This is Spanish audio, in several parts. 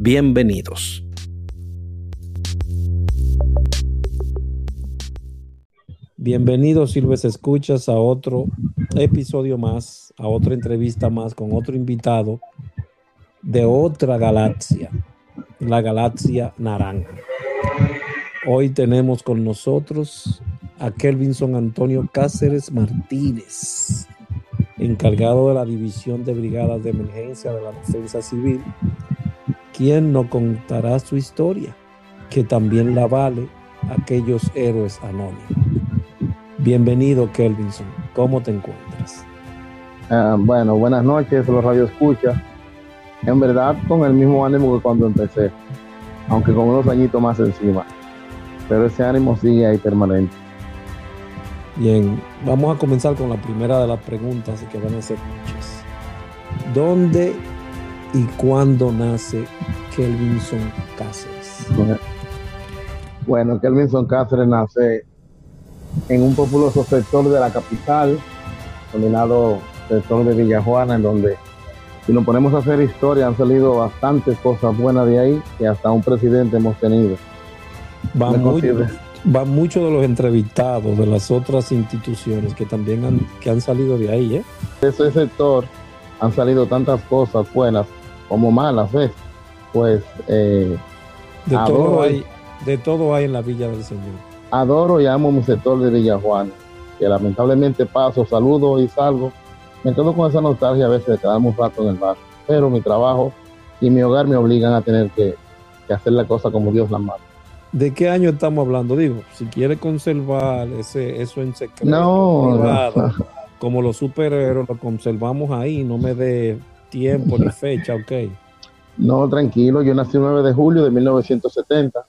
Bienvenidos. Bienvenidos, Silves Escuchas, a otro episodio más, a otra entrevista más con otro invitado de otra galaxia, la galaxia naranja. Hoy tenemos con nosotros a Kelvinson Antonio Cáceres Martínez, encargado de la División de Brigadas de Emergencia de la Defensa Civil ¿Quién no contará su historia? Que también la vale aquellos héroes anónimos. Bienvenido, Kelvinson. ¿Cómo te encuentras? Ah, bueno, buenas noches, los Radio Escucha. En verdad, con el mismo ánimo que cuando empecé, aunque con unos añitos más encima. Pero ese ánimo sigue ahí permanente. Bien, vamos a comenzar con la primera de las preguntas, que van a ser muchas. ¿Dónde y cuándo nace Kelvinson Cáceres? Bueno, Kelvinson Cáceres nace en un populoso sector de la capital, denominado sector de Villajuana, en donde, si nos ponemos a hacer historia, han salido bastantes cosas buenas de ahí y hasta un presidente hemos tenido. Van, muchos de los entrevistados de las otras instituciones que también han, que han salido de ahí. ¿eh? De ese sector han salido tantas cosas buenas como malas veces, pues eh, de, todo hay, de todo hay en la Villa del Señor. Adoro y amo mi sector de Villa Juan, que lamentablemente paso, saludo y salgo. Me quedo con esa nostalgia a veces de quedarme un rato en el bar, pero mi trabajo y mi hogar me obligan a tener que, hacer la cosa como Dios la manda. ¿De qué año estamos hablando? Digo, si quiere conservar ese, eso en secreto, no, como los superhéroes, lo conservamos ahí, no me dé tiempo ni fecha, ok. No, tranquilo, yo nací el 9 de julio de 1970.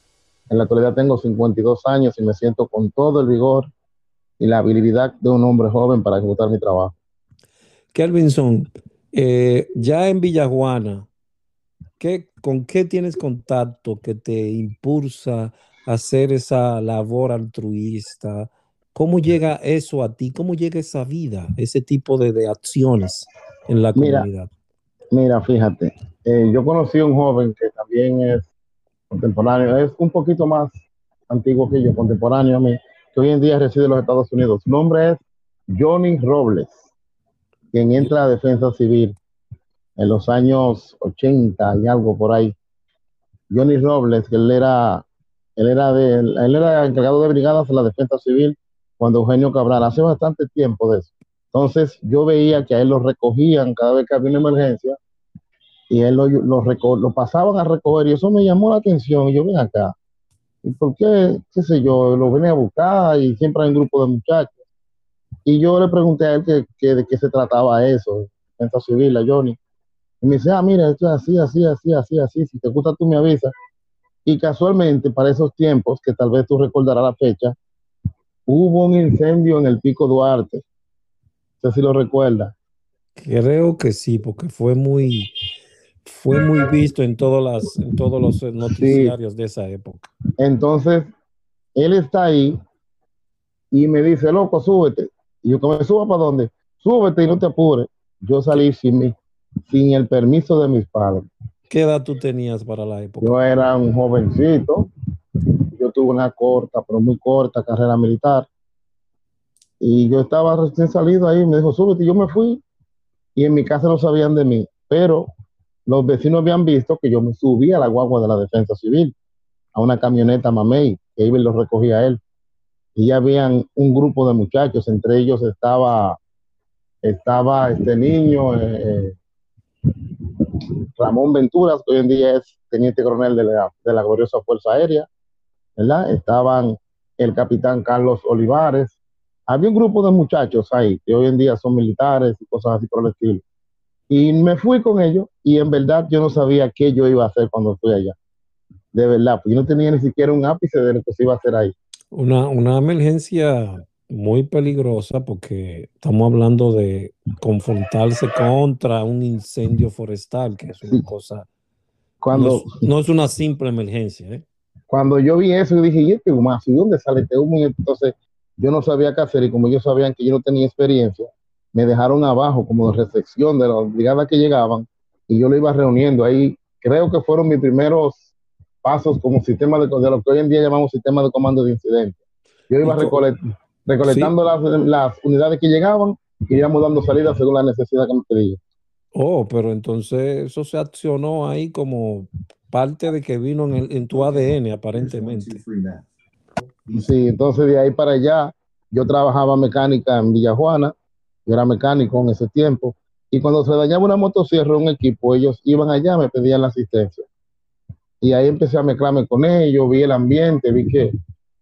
En la actualidad tengo 52 años y me siento con todo el vigor y la habilidad de un hombre joven para ejecutar mi trabajo. Kelvinson, eh, ya en Villajuana, ¿qué, ¿con qué tienes contacto que te impulsa a hacer esa labor altruista? ¿Cómo llega eso a ti? ¿Cómo llega esa vida, ese tipo de, de acciones en la comunidad? Mira, fíjate, eh, yo conocí a un joven que también es contemporáneo, es un poquito más antiguo que yo, contemporáneo a mí, que hoy en día reside en los Estados Unidos. Su nombre es Johnny Robles, quien entra a defensa civil en los años 80 y algo por ahí. Johnny Robles, que él era, él era, de, él era encargado de brigadas en la defensa civil cuando Eugenio Cabral, hace bastante tiempo de eso. Entonces yo veía que a él lo recogían cada vez que había una emergencia y él lo, lo, pasaban a recoger y eso me llamó la atención. Y yo, ven acá, ¿y por qué, qué sé yo, lo venía a buscar y siempre hay un grupo de muchachos? Y yo le pregunté a él que, de qué se trataba eso, defensa civil, a Johnny. Y me dice, ah, mira, esto es así, así, así, así, así, si te gusta tú me avisas. Y casualmente, para esos tiempos, que tal vez tú recordarás la fecha, hubo un incendio en el Pico Duarte sé si lo recuerda. Creo que sí, porque fue muy, fue muy visto en, todas las, en todos los noticiarios de esa época. Entonces, él está ahí y me dice, loco, súbete. Y yo, ¿me suba para dónde? Súbete y no te apures. Yo salí sin, sin el permiso de mis padres. ¿Qué edad tú tenías para la época? Yo era un jovencito. Yo tuve una corta, pero muy corta carrera militar. Y yo estaba recién salido ahí, me dijo, súbete, y yo me fui. Y en mi casa no sabían de mí, pero los vecinos habían visto que yo me subí a la guagua de la defensa civil, a una camioneta mamey, que iba y lo recogía él. Y ya habían un grupo de muchachos, entre ellos estaba, estaba este niño, eh, eh, Ramón Venturas, que hoy en día es teniente coronel de la, de la gloriosa Fuerza Aérea, ¿verdad? Estaban el capitán Carlos Olivares, había un grupo de muchachos ahí que hoy en día son militares y cosas así por el estilo. Y me fui con ellos y en verdad yo no sabía qué yo iba a hacer cuando fui allá. de verdad, pues yo no tenía ni siquiera un ápice de lo que se iba a hacer ahí. Una, una emergencia muy peligrosa porque estamos hablando de confrontarse contra un incendio forestal, que es una Sí. cosa, Cuando, no, es, no es una simple emergencia. ¿eh? cuando yo vi eso, yo dije, ¿y este humazo? ¿Y dónde sale este humo? Y entonces yo no sabía qué hacer y como ellos sabían que yo no tenía experiencia, me dejaron abajo como de recepción de las brigadas que llegaban y yo lo iba reuniendo ahí. Creo que fueron mis primeros pasos como sistema de, de lo que hoy en día llamamos sistema de comando de incidentes. Yo iba recolectando las, las unidades que llegaban y íbamos dando salida según la necesidad que me pedía. Oh, pero entonces eso se accionó ahí como parte de que vino en, el- en tu ADN aparentemente. Sí, entonces de ahí para allá, yo trabajaba mecánica en Villajuana, yo era mecánico en ese tiempo, y cuando se dañaba una motosierra un equipo, ellos iban allá, me pedían la asistencia. Y ahí empecé a mezclarme con ellos, vi el ambiente, vi que,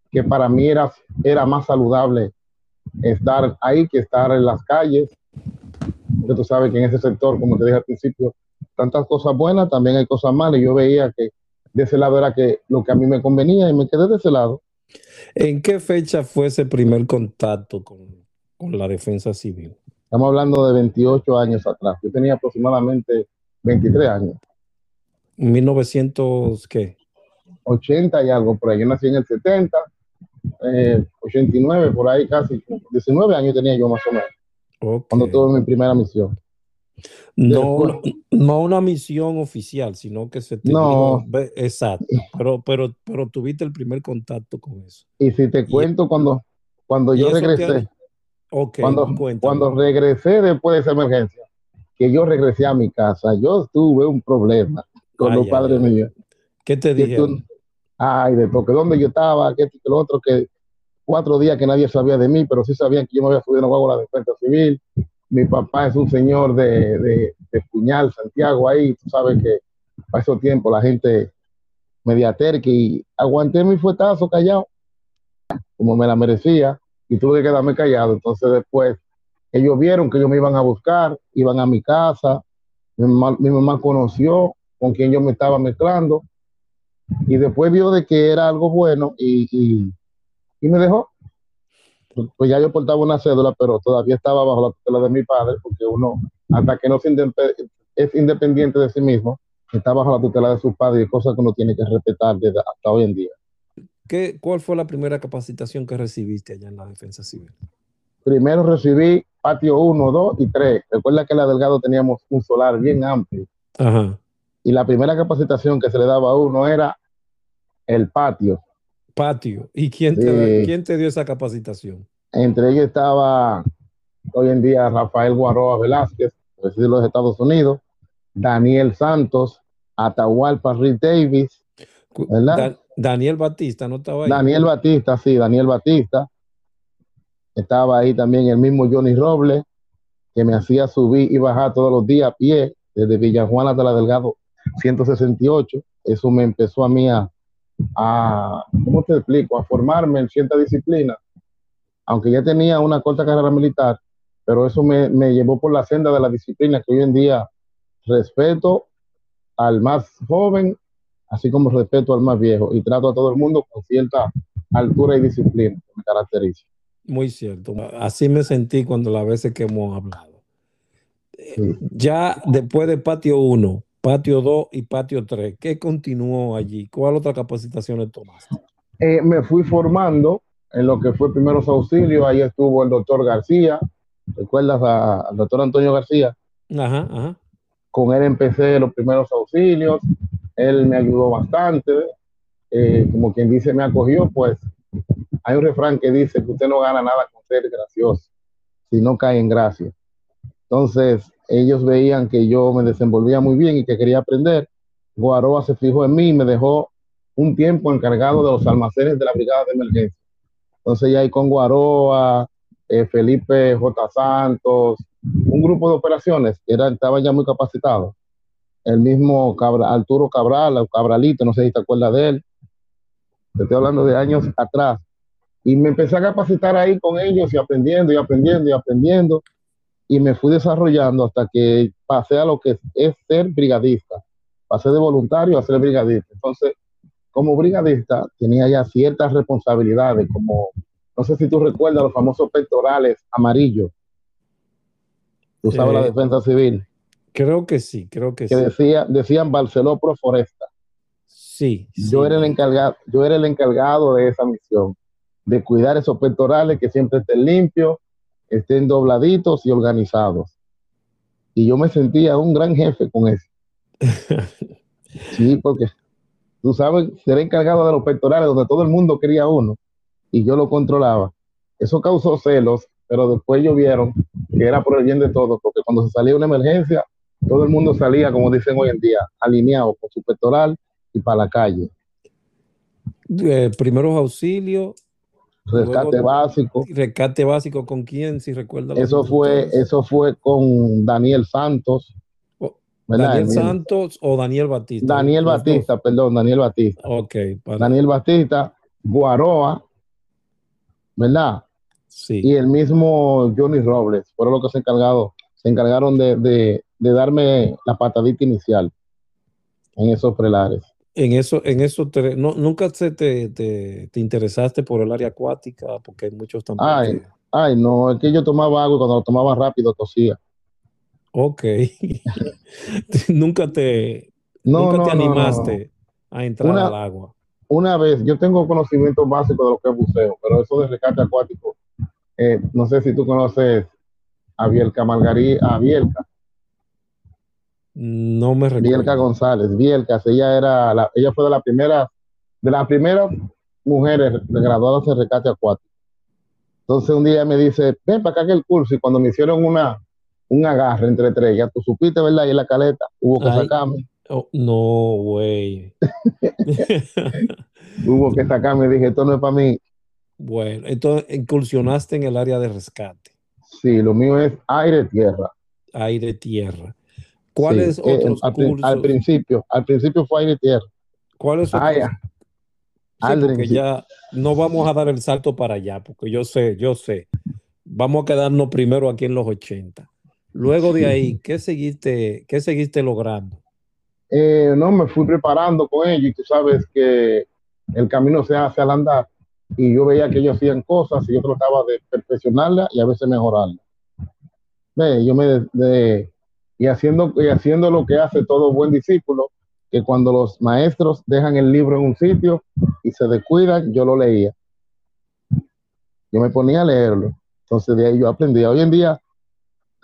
que para mí era, era más saludable estar ahí que estar en las calles, porque tú sabes que en ese sector, como te dije al principio, tantas cosas buenas, también hay cosas malas, y yo veía que de ese lado era que lo que a mí me convenía y me quedé de ese lado. ¿En qué fecha fue ese primer contacto con, con la defensa civil? Estamos hablando de 28 años atrás. Yo tenía aproximadamente 23 años, 1900, ¿qué? 80 y algo por ahí. Yo nací en el 70, eh, 89, por ahí casi, 19 años tenía yo más o menos, cuando tuve mi primera misión. No, no una misión oficial, sino que se te No. dijo- exacto, pero, pero, pero tuviste el primer contacto con eso. Y si te cuento, cuando, cuando yo regresé, ha- Ok, cuando, cuando regresé después de esa emergencia, que yo regresé a mi casa, yo tuve un problema con Ay, los padres ay. míos. ¿Qué te dijeron? ay, de toque, dónde yo estaba, que esto que lo otro, que cuatro días que nadie sabía de mí, pero sí sabían que yo me había subido a la defensa civil. Mi papá es un señor de, de, Puñal, Santiago, ahí, tú sabes que para esos tiempos la gente media terca y aguanté mi fuetazo callado, como me la merecía, y tuve que quedarme callado. Entonces después ellos vieron que ellos me iban a buscar, iban a mi casa, mi mamá, conoció con quien yo me estaba mezclando, y después vio de que era algo bueno y, y me dejó. Pues ya yo portaba una cédula, pero todavía estaba bajo la tutela de mi padre, porque uno, hasta que no es independiente de sí mismo, está bajo la tutela de sus padres y cosas que uno tiene que respetar desde hasta hoy en día. ¿Qué, ¿Cuál fue la primera capacitación que recibiste allá en la defensa civil? Primero recibí patio 1, 2 y 3. Recuerda que en la Delgado teníamos un solar bien amplio Ajá. y la primera capacitación que se le daba a uno era el patio. Patio. ¿Y quién te, Sí. quién te dio esa capacitación? Entre ellos estaba hoy en día Rafael Guaroa Velázquez, presidente de los Estados Unidos, Daniel Santos, Atahualpa Rick Davis, ¿Verdad? Da- Daniel Batista, ¿no estaba ahí? Daniel Batista, sí, Daniel Batista. Estaba ahí también el mismo Johnny Robles, que me hacía subir y bajar todos los días a pie, desde Villajuana hasta la Delgado 168. Eso me empezó a mí a, a, ¿cómo te explico? A formarme en cierta disciplina. Aunque ya tenía una corta carrera militar, pero eso me, me llevó por la senda de la disciplina que hoy en día respeto al más joven, así como respeto al más viejo, y trato a todo el mundo con cierta altura y disciplina que me caracteriza. Muy cierto. Así me sentí cuando las veces que hemos hablado. Sí. Ya después de patio 1, patio 2 y patio 3, ¿qué continuó allí? ¿Cuál otra capacitaciones tomaste? Eh, me fui formando en lo que fue primeros auxilios, ahí estuvo el doctor García, ¿recuerdas a- al doctor Antonio García? Ajá, ajá. Con él empecé los primeros auxilios, él me ayudó bastante, eh, como quien dice, me acogió, pues hay un refrán que dice que usted no gana nada con ser gracioso, si no cae en gracia. Entonces, ellos veían que yo me desenvolvía muy bien y que quería aprender. Guaroa se fijó en mí y me dejó un tiempo encargado de los almacenes de la Brigada de Emergencia. Entonces, ya ahí con Guaroa, eh, Felipe J. Santos, un grupo de operaciones era, estaba ya muy capacitado. El mismo Cabra- Arturo Cabral, Cabralito, no sé si te acuerdas de él. Te estoy hablando de años atrás. Y me empecé a capacitar ahí con ellos y aprendiendo y aprendiendo y aprendiendo. Y me fui desarrollando hasta que pasé a lo que es ser brigadista. Pasé de voluntario a ser brigadista. Entonces, como brigadista tenía ya ciertas responsabilidades, como, no sé si tú recuerdas los famosos pectorales amarillos. Tú sabes la Eh, defensa civil, Creo que sí, creo que, que sí. decía, decían Barceló Pro Foresta. Sí, Yo sí. era el encargado, yo era el encargado de esa misión, de cuidar esos pectorales que siempre estén limpios, estén dobladitos y organizados. Y yo me sentía un gran jefe con eso. Sí, porque tú sabes, ser encargado de los pectorales donde todo el mundo quería uno y yo lo controlaba. Eso causó celos, pero después ellos vieron que era por el bien de todos, porque cuando se salía una emergencia, todo el mundo salía, como dicen hoy en día, alineado con su pectoral y para la calle. Eh, primeros auxilios, Rescate Luego- básico. rescate básico con quién, si recuerda. Eso fue, eso fue con Daniel Santos. Oh, ¿verdad? Daniel. Santos o Daniel Batista. Daniel dos. Batista, perdón, Daniel Batista. Ok, para- Daniel Batista, Guaroa, ¿verdad? sí. y el mismo Johnny Robles fueron los que se encargaron, se encargaron de, de- de darme la patadita inicial en esos prelares. En eso, en eso te- no, nunca se te, te, te interesaste por el área acuática, porque hay muchos también. Ay. Ay, no, es que yo tomaba agua y cuando lo tomaba rápido tosía. Ok. nunca te, No, nunca no, te animaste a entrar Una- al agua. Una vez, yo tengo conocimientos básicos de lo que es buceo, pero eso de rescate acuático, eh, no sé si tú conoces a Bielka Margarí, a Bielka, No me Bielka recuerdo. González, Bielka, ella era la, ella fue de las primeras, de las primeras mujeres graduadas en rescate acuático. Entonces un día me dice, ven para acá que el curso, y cuando me hicieron una, un agarre entre tres, ya tú supiste, ¿verdad? Y en la caleta hubo que Ay. sacarme, Oh, no, güey. hubo que sacarme, dije, esto no es para mí. Bueno, entonces incursionaste en el área de rescate, Sí, lo mío es aire, tierra. ¿Cuáles Sí, eh, otros al, cursos? al principio, al principio fue aire, tierra. ¿Cuáles otros? Ah, ya. Sí, porque ya no vamos a dar el salto para allá, porque yo sé, yo sé. Vamos a quedarnos primero aquí en los 80. Luego de ahí, ¿qué seguiste, qué seguiste logrando? Eh, no, me fui preparando con ellos y tú sabes que el camino se hace al andar y yo veía que ellos hacían cosas y yo trataba de perfeccionarlas y a veces mejorarlas. Ve, yo me de- de- y haciendo y haciendo lo que hace todo buen discípulo, que cuando los maestros dejan el libro en un sitio y se descuidan, yo lo leía. Yo me ponía a leerlo. Entonces de ahí yo aprendía. Hoy en día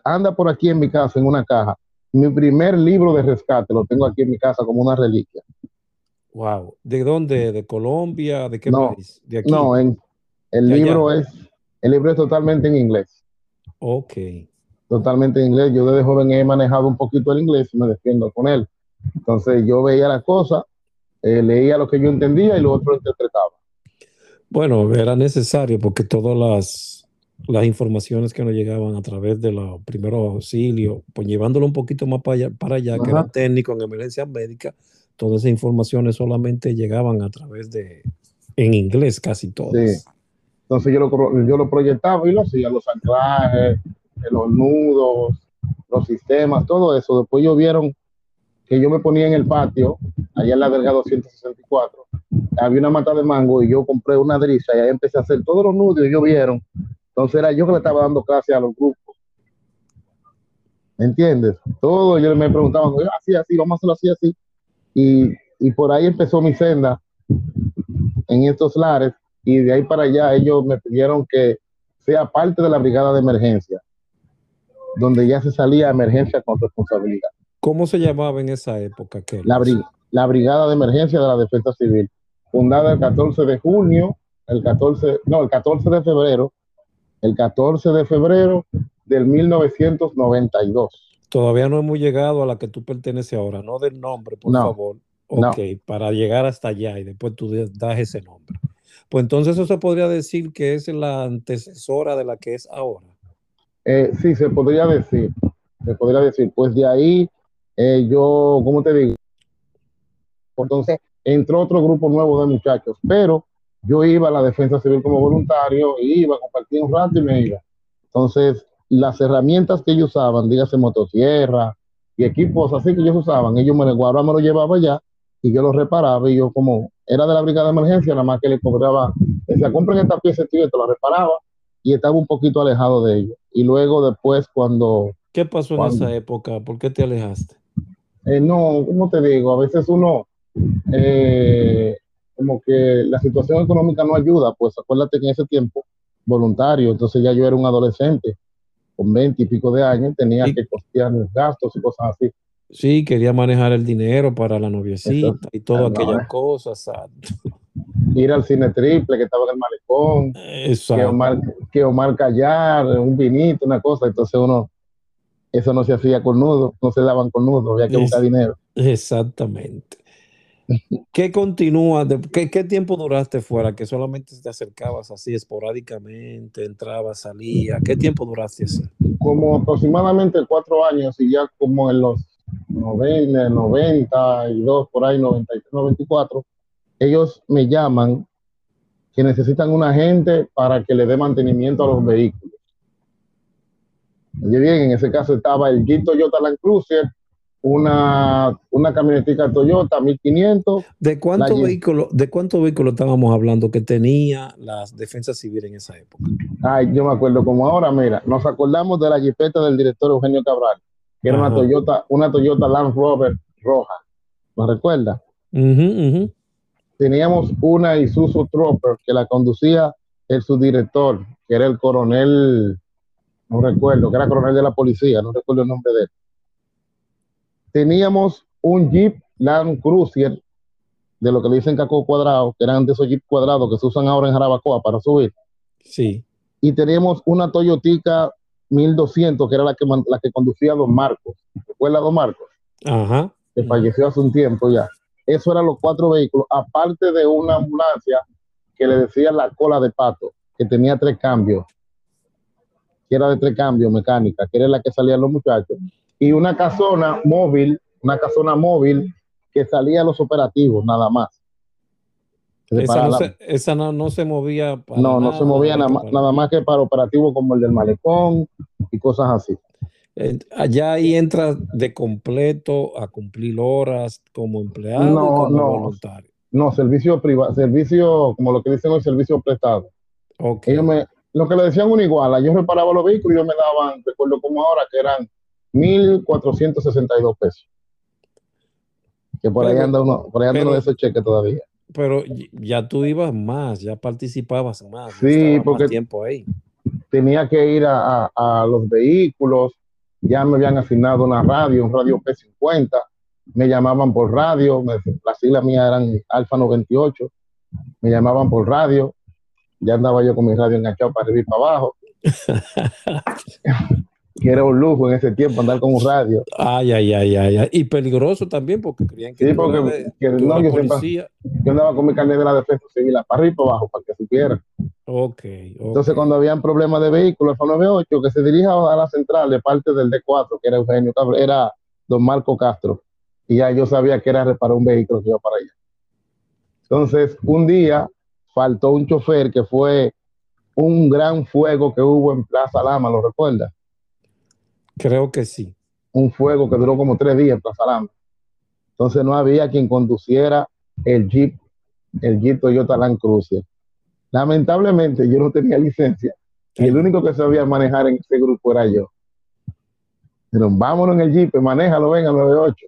anda por aquí en mi casa en una caja mi primer libro de rescate lo tengo aquí en mi casa como una reliquia. Wow. ¿De dónde? ¿De Colombia? ¿De qué No, país? ¿De aquí? No, en, el allá. libro es el libro es totalmente en inglés, Ok. Totalmente en inglés. Yo desde joven he manejado un poquito el inglés y me defiendo con él. Entonces yo veía las cosas, eh, leía lo que yo entendía y lo otro lo interpretaba. Bueno, era necesario porque todas las, las informaciones que nos llegaban a través de los primeros auxilios, pues llevándolo un poquito más para allá, para allá que era técnico en emergencias médicas, todas esas informaciones solamente llegaban a través de, en inglés casi todas. Sí. Entonces yo lo, yo lo proyectaba y lo hacía, los anclajes, los nudos, los sistemas, todo eso. Después ellos vieron que yo me ponía en el patio, allá en la Delgado 164, había una mata de mango y yo compré una driza y ahí empecé a hacer todos los nudos y ellos vieron. Entonces era yo que le estaba dando clase a los grupos. ¿Me entiendes? Todo, ellos me preguntaban, "Oye, así, así, vamos a hacerlo así, así. Y, y por ahí empezó mi senda en estos lares y de ahí para allá ellos me pidieron que sea parte de la brigada de emergencia, donde ya se salía a emergencia con responsabilidad. ¿Cómo se llamaba en esa época? Kelly? La, bri- la brigada de emergencia de la defensa civil, fundada el 14 de junio, el 14, no, el 14 de febrero, el 14 de febrero del 1992. Todavía no hemos llegado a la que tú perteneces ahora, no del nombre, por No, favor. no. Ok, para llegar hasta allá y después tú das ese nombre. Pues entonces eso se podría decir que es la antecesora de la que es ahora. Eh, sí, se podría decir, se podría decir, pues de ahí eh, yo, ¿cómo te digo? Entonces entró otro grupo nuevo de muchachos, pero yo iba a la defensa civil como voluntario, iba, compartía un rato y me iba. Entonces, las herramientas que ellos usaban, dígase motosierra y equipos así que ellos usaban, ellos me, Guará me lo llevaba allá y yo lo reparaba y yo como era de la brigada de emergencia, nada más que le cobraba, decía, compren esta pieza y te la reparaba y estaba un poquito alejado de ellos. Y luego después cuando... ¿Qué pasó en esa época? ¿Por qué te alejaste? Eh, no, como te digo, a veces uno, eh, como que la situación económica no ayuda, pues acuérdate que en ese tiempo, voluntario, entonces ya yo era un adolescente con 20 y pico de años, tenía que costear los gastos y cosas así. Sí, quería manejar el dinero para la noviecita y todas aquellas cosas. Ir al cine triple que estaba en el malecón, que Omar, que Omar callar, un vinito, una cosa, entonces uno, eso no se hacía con nudo, no se daban con nudo, había que buscar dinero. Exactamente. ¿Qué continúa? qué, qué, tiempo duraste fuera? Que solamente te acercabas así esporádicamente, entrabas, salías. ¿Qué tiempo duraste así? Como aproximadamente cuatro años y ya como en los 90, 92, por ahí, 93, 94, ellos me llaman que necesitan un agente para que le dé mantenimiento a los vehículos. Oye bien, en ese caso estaba el Jeep Toyota Land Cruiser, una, una camionetica Toyota 1500. ¿De cuántos vehículos de cuánto vehículo estábamos hablando que tenía las defensas civiles en esa época? Ay, yo me acuerdo como ahora, mira, nos acordamos de la jipeta del director Eugenio Cabral que era una Toyota, una Toyota Land Rover roja. ¿Lo recuerda? Teníamos una Isuzu Trooper que la conducía el subdirector, que era el coronel, no recuerdo, que era coronel de la policía, no recuerdo el nombre de él. Teníamos un Jeep Land Cruiser, de lo que le dicen caco cuadrado, que eran de esos Jeep cuadrados que se usan ahora en Jarabacoa para subir. Sí. Y teníamos una Toyotica 1200, que era la que, la que conducía a Don Marcos. ¿Recuerda Don Marcos? Ajá. Que falleció hace un tiempo ya. Eso eran los cuatro vehículos, aparte de una ambulancia que le decía la cola de pato, que tenía tres cambios, que era de tres cambios mecánica, que era la que salían los muchachos, y una casona móvil, una casona móvil que salía a los operativos, nada más. Esa, no, se, movía para No, no se movía nada, nada más que para operativos como el del malecón y cosas así. Allá ahí entra de completo a cumplir horas como empleado no, como no, voluntario. No, servicio privado, servicio, como lo que dicen el servicio prestado. Okay. me, lo que le decían una iguala, yo reparaba los vehículos y ellos me daban, recuerdo como ahora, que eran 1.462 pesos. Que por ahí anda uno, por ahí anda uno de esos cheques todavía pero ya tú ibas más, ya participabas más. Sí, porque tiempo ahí. tenía que ir a, los vehículos, ya me habían asignado una radio, un radio P50, me llamaban por radio, las siglas mías eran Alfa 98, me llamaban por radio, ya andaba yo con mi radio enganchado para arriba y para abajo. que era un lujo en ese tiempo andar con un radio. Ay, ay, ay, ay, Y peligroso también porque creían que, sí, porque no, yo, yo, andaba con mi carnet de la defensa civil para arriba y para abajo para que supiera. Okay, ok. Entonces, cuando habían problemas de vehículos, el 98 que se dirija a la central de parte del D4, que era Eugenio era don Marco Castro, y ya yo sabía que era reparar un vehículo que iba para allá. Entonces, un día faltó un chofer que fue un gran fuego que hubo en Plaza Lama, ¿lo recuerdas? Creo que sí. Un fuego que duró como tres días en Plaza Entonces no había quien conduciera el Jeep, el Jeep Toyota Land Cruiser. Lamentablemente yo no tenía licencia y el único que sabía manejar en ese grupo era yo. Pero vámonos en el Jeep, manéjalo, venga, 98.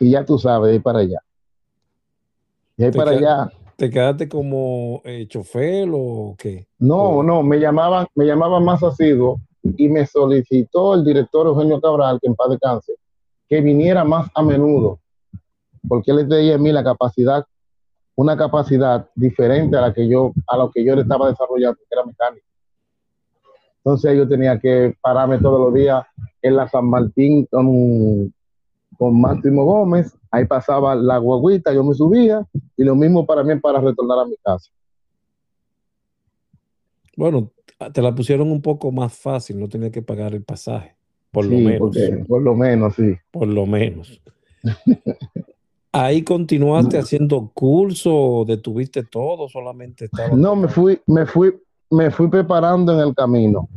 Y ya tú sabes, de ahí para allá. Y ahí para allá. ¿Te quedaste como eh, chofer o qué? No, no, me llamaban, me llamaban más asiduo y me solicitó el director Eugenio Cabral, que en paz de cáncer, que viniera más a menudo, porque él tenía en mí la capacidad, una capacidad diferente a la que yo, a lo que yo le estaba desarrollando, que era mecánico. Entonces yo tenía que pararme todos los días en la San Martín con, con Máximo Gómez, ahí pasaba la guaguita, yo me subía, y lo mismo para mí para retornar a mi casa. Bueno, te la pusieron un poco más fácil, no tenía que pagar el pasaje, por lo menos. por lo menos, sí. Por lo menos. Ahí continuaste haciendo curso, detuviste todo, solamente estaba. No, me fui, me fui, me fui preparando en el camino.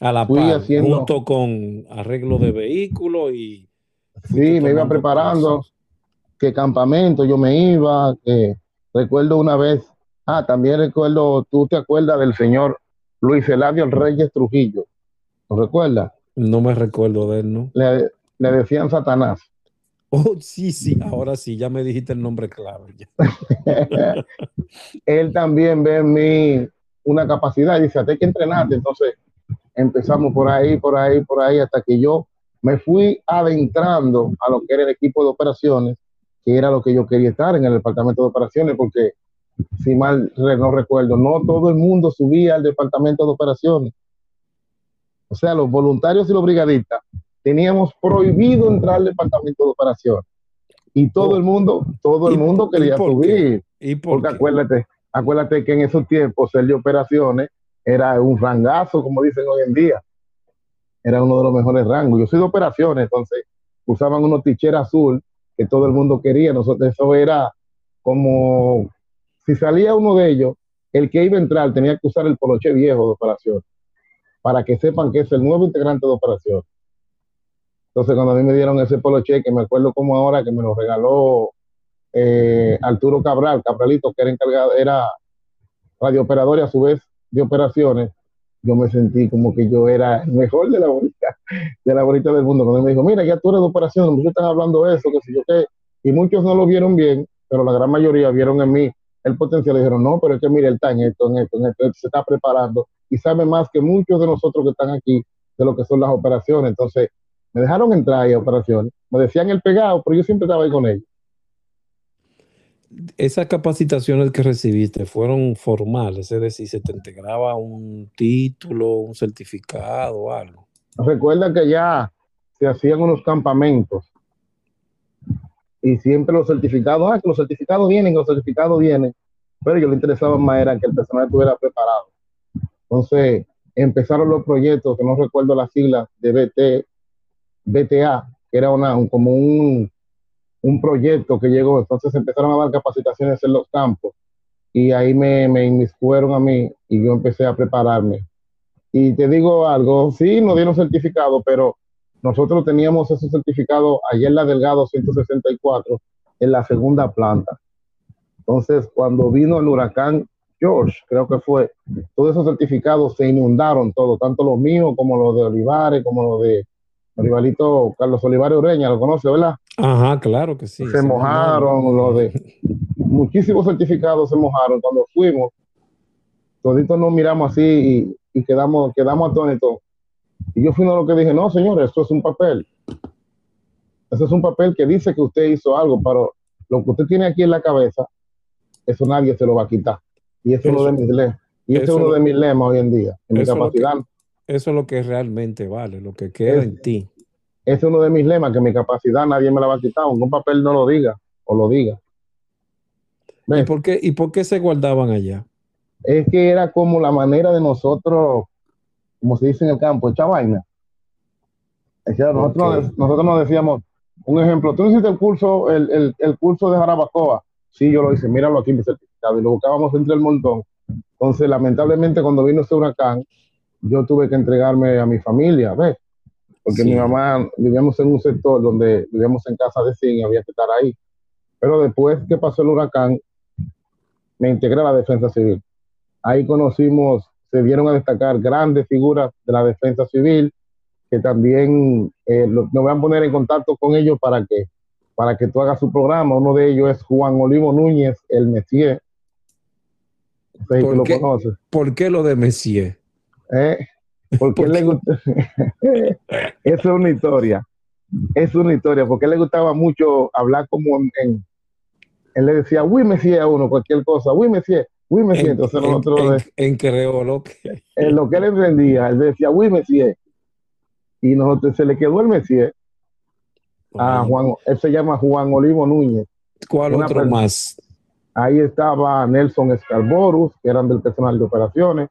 A la par, junto con arreglo de vehículos y. Sí, me iba preparando. que campamento yo me iba, que recuerdo una vez, ah, también recuerdo, tú te acuerdas del señor Luis Eladio Reyes Trujillo, ¿lo recuerdas? No me recuerdo de él, ¿no? Le, le decían Satanás. Oh, sí, sí, ahora sí, ya me dijiste el nombre claro. él también ve en mí una capacidad y dice, hay que entrenarte. Entonces empezamos por ahí, por ahí, por ahí, hasta que yo me fui adentrando a lo que era el equipo de operaciones, que era lo que yo quería estar en el departamento de operaciones, porque si mal no recuerdo, no todo el mundo subía al departamento de operaciones. O sea, los voluntarios y los brigadistas teníamos prohibido entrar al departamento de operaciones. Y todo el mundo, todo el mundo quería subir. ¿Y por porque acuérdate, acuérdate que en esos tiempos el de operaciones era un rangazo, como dicen hoy en día. Era uno de los mejores rangos. Yo soy de operaciones, entonces usaban unos ticheras azul que todo el mundo quería. Nosotros eso era como si salía uno de ellos, el que iba a entrar tenía que usar el poloche viejo de operación para que sepan que es el nuevo integrante de operación. Entonces, cuando a mí me dieron ese poloche, que me acuerdo como ahora que me lo regaló eh, Arturo Cabral, Cabralito, que era encargado, era radiooperador y a su vez de operaciones, yo me sentí como que yo era el mejor de la bolita, de la bolita del mundo. Cuando me dijo, mira, ya tú eres de operaciones, muchos están hablando de eso, que si yo qué, y muchos no lo vieron bien, pero la gran mayoría vieron en mí el potencial y dijeron, no, pero es que mire, él está en esto, en esto, en esto, se está preparando y sabe más que muchos de nosotros que están aquí de lo que son las operaciones. Entonces, me dejaron entrar ahí a operaciones, me decían el pegado, pero yo siempre estaba ahí con ellos. Esas capacitaciones que recibiste fueron formales, es decir, se te integraba un título, un certificado o algo. Recuerda que ya se hacían unos campamentos y siempre los certificados, ah, que los certificados vienen, los certificados vienen, pero yo le interesaba más era que el personal estuviera preparado. Entonces empezaron los proyectos, que no recuerdo las siglas, de BT, BTA, que era una, como un, un proyecto que llegó, entonces empezaron a dar capacitaciones en los campos y ahí me, me inmiscuyeron a mí y yo empecé a prepararme. Y te digo algo, sí, nos dieron certificado, pero nosotros teníamos ese certificado ayer en la Delgado 164 en la segunda planta. Entonces, cuando vino el huracán George, creo que fue, todos esos certificados se inundaron todos, tanto los míos como los de Olivares, como los de rivalito Carlos Olivares Ureña, lo conoce, ¿verdad? Ajá, claro que sí. Se, mojaron, los de muchísimos certificados se mojaron. Cuando fuimos, toditos nos miramos así y, y quedamos, quedamos atónitos y yo fui uno de los que dije, no, señor, esto es un papel. Eso es un papel que dice que usted hizo algo, pero lo que usted tiene aquí en la cabeza, eso nadie se lo va a quitar. Y eso, es uno de mis lemas. Y es uno de mis lemas hoy en día, en mi capacidad. eso es lo que realmente vale, lo que queda en ti. es uno de mis lemas, que mi capacidad nadie me la va a quitar, aunque un papel no lo diga o lo diga. ¿Y por, qué, ¿Y por qué se guardaban allá? Es que era como la manera de nosotros como se dice en el campo, echa vaina. nosotros, nosotros nos decíamos, un ejemplo, tú hiciste el curso, el, el, curso de Jarabacoa. Sí, yo lo hice, míralo aquí mi certificado. Y lo buscábamos entre el montón. Entonces, lamentablemente, cuando vino ese huracán, yo tuve que entregarme a mi familia, ¿ves? Porque mi mamá, vivíamos en un sector donde vivíamos en casa de cine, había que estar ahí. Pero después que pasó el huracán, me integré a la defensa civil. Ahí conocimos se dieron a destacar grandes figuras de la defensa civil, que también eh, nos voy a poner en contacto con ellos para que, para que tú hagas su programa. Uno de ellos es Juan Olivo Núñez, el Messier. ¿Por, lo qué, ¿Por qué lo de Messier? ¿Eh? Porque le gusta. es una historia. Es una historia, porque él le gustaba mucho hablar como en. él le decía, uy, Messier a uno, cualquier cosa, uy, Messier. Siento. En, nosotros en, en, en que. En lo que él entendía, él decía, oui, Messier. Y nosotros se le quedó el Messier a Juan, él se llama Juan Olivo Núñez. ¿Cuál otro más? Ahí estaba Nelson Escarborus, que eran del personal de operaciones.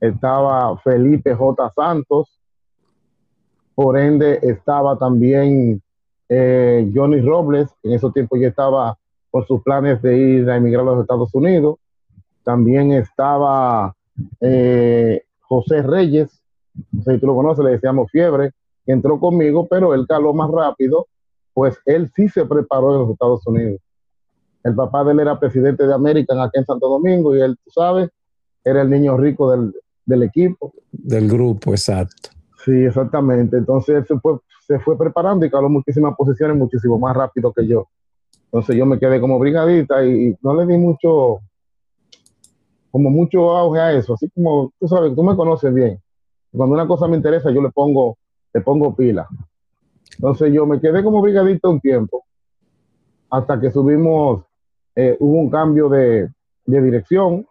Estaba Felipe J. Santos. Por ende, estaba también eh, Johnny Robles, en esos tiempos ya estaba con sus planes de ir a emigrar a los Estados Unidos. También estaba eh, José Reyes, no sé si tú lo conoces, le decíamos Fiebre, que entró conmigo, pero él caló más rápido pues él sí se preparó en los Estados Unidos. El papá de él era presidente de América aquí en Santo Domingo y él, tú sabes, era el niño rico del, del equipo. Del grupo, exacto. Sí, exactamente. Entonces él se fue, se fue preparando y caló muchísimas posiciones muchísimo más rápido que yo. Entonces yo me quedé como brigadita y no le di mucho, como mucho auge a eso. Así como, tú sabes, tú me conoces bien. Cuando una cosa me interesa, yo le pongo, le pongo pila. Entonces yo me quedé como brigadito un tiempo, hasta que subimos, eh, hubo un cambio de, dirección.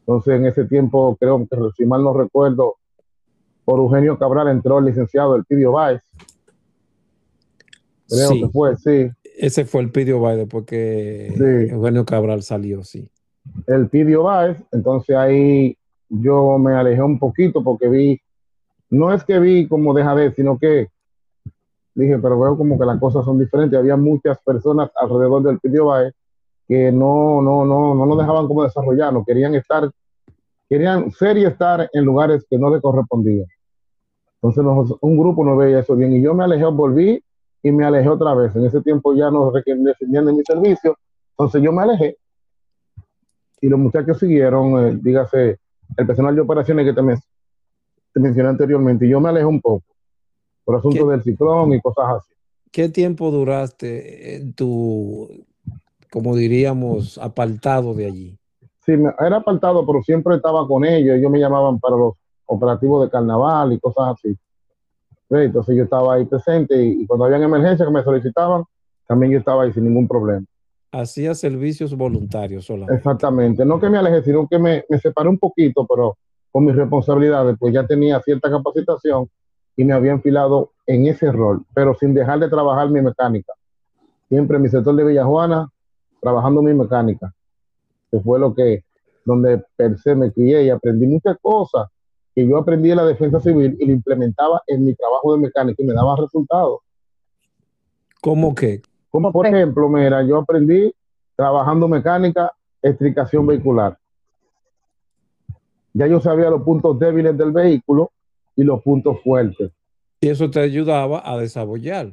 Entonces en ese tiempo, creo que si mal no recuerdo, por Eugenio Cabral entró el licenciado Elpidio Báez. Creo que fue, sí. Ese fue el Pidio Báez después que Eugenio Cabral salió, sí. El Pidio Báez, entonces ahí yo me alejé un poquito porque vi, no es que vi como deja de, sino que dije, pero veo como que las cosas son diferentes. Había muchas personas alrededor del Pidio Baez que no, no, no, no nos dejaban como desarrollarnos, querían estar, querían ser y estar en lugares que no le correspondían. Entonces un grupo no veía eso bien y yo me alejé, volví y me alejé otra vez. En ese tiempo ya no defendían de mi servicio, entonces yo me alejé y los muchachos siguieron, eh, dígase, el personal de operaciones que te, te mencioné anteriormente y yo me alejé un poco por asunto del ciclón y cosas así. ¿Qué tiempo duraste en tu, como diríamos, apartado de allí? Sí, era apartado, pero siempre estaba con ellos. Ellos me llamaban para los operativos de carnaval y cosas así. Entonces yo estaba ahí presente y, cuando habían emergencias que me solicitaban, también yo estaba ahí sin ningún problema. Hacía servicios voluntarios solamente. Exactamente. No que me alejé, sino que me, me separé un poquito, pero con mis responsabilidades, pues ya tenía cierta capacitación y me había enfilado en ese rol, pero sin dejar de trabajar mi mecánica. Siempre en mi sector de Villajuana, trabajando mi mecánica, que fue lo que, donde per se me crié y aprendí muchas cosas que yo aprendí en la defensa civil y lo implementaba en mi trabajo de mecánica y me daba resultados. ¿Cómo qué? Como por ejemplo, mira, yo aprendí trabajando mecánica, estricación vehicular. Ya yo sabía los puntos débiles del vehículo y los puntos fuertes. Y eso te ayudaba a desarrollar.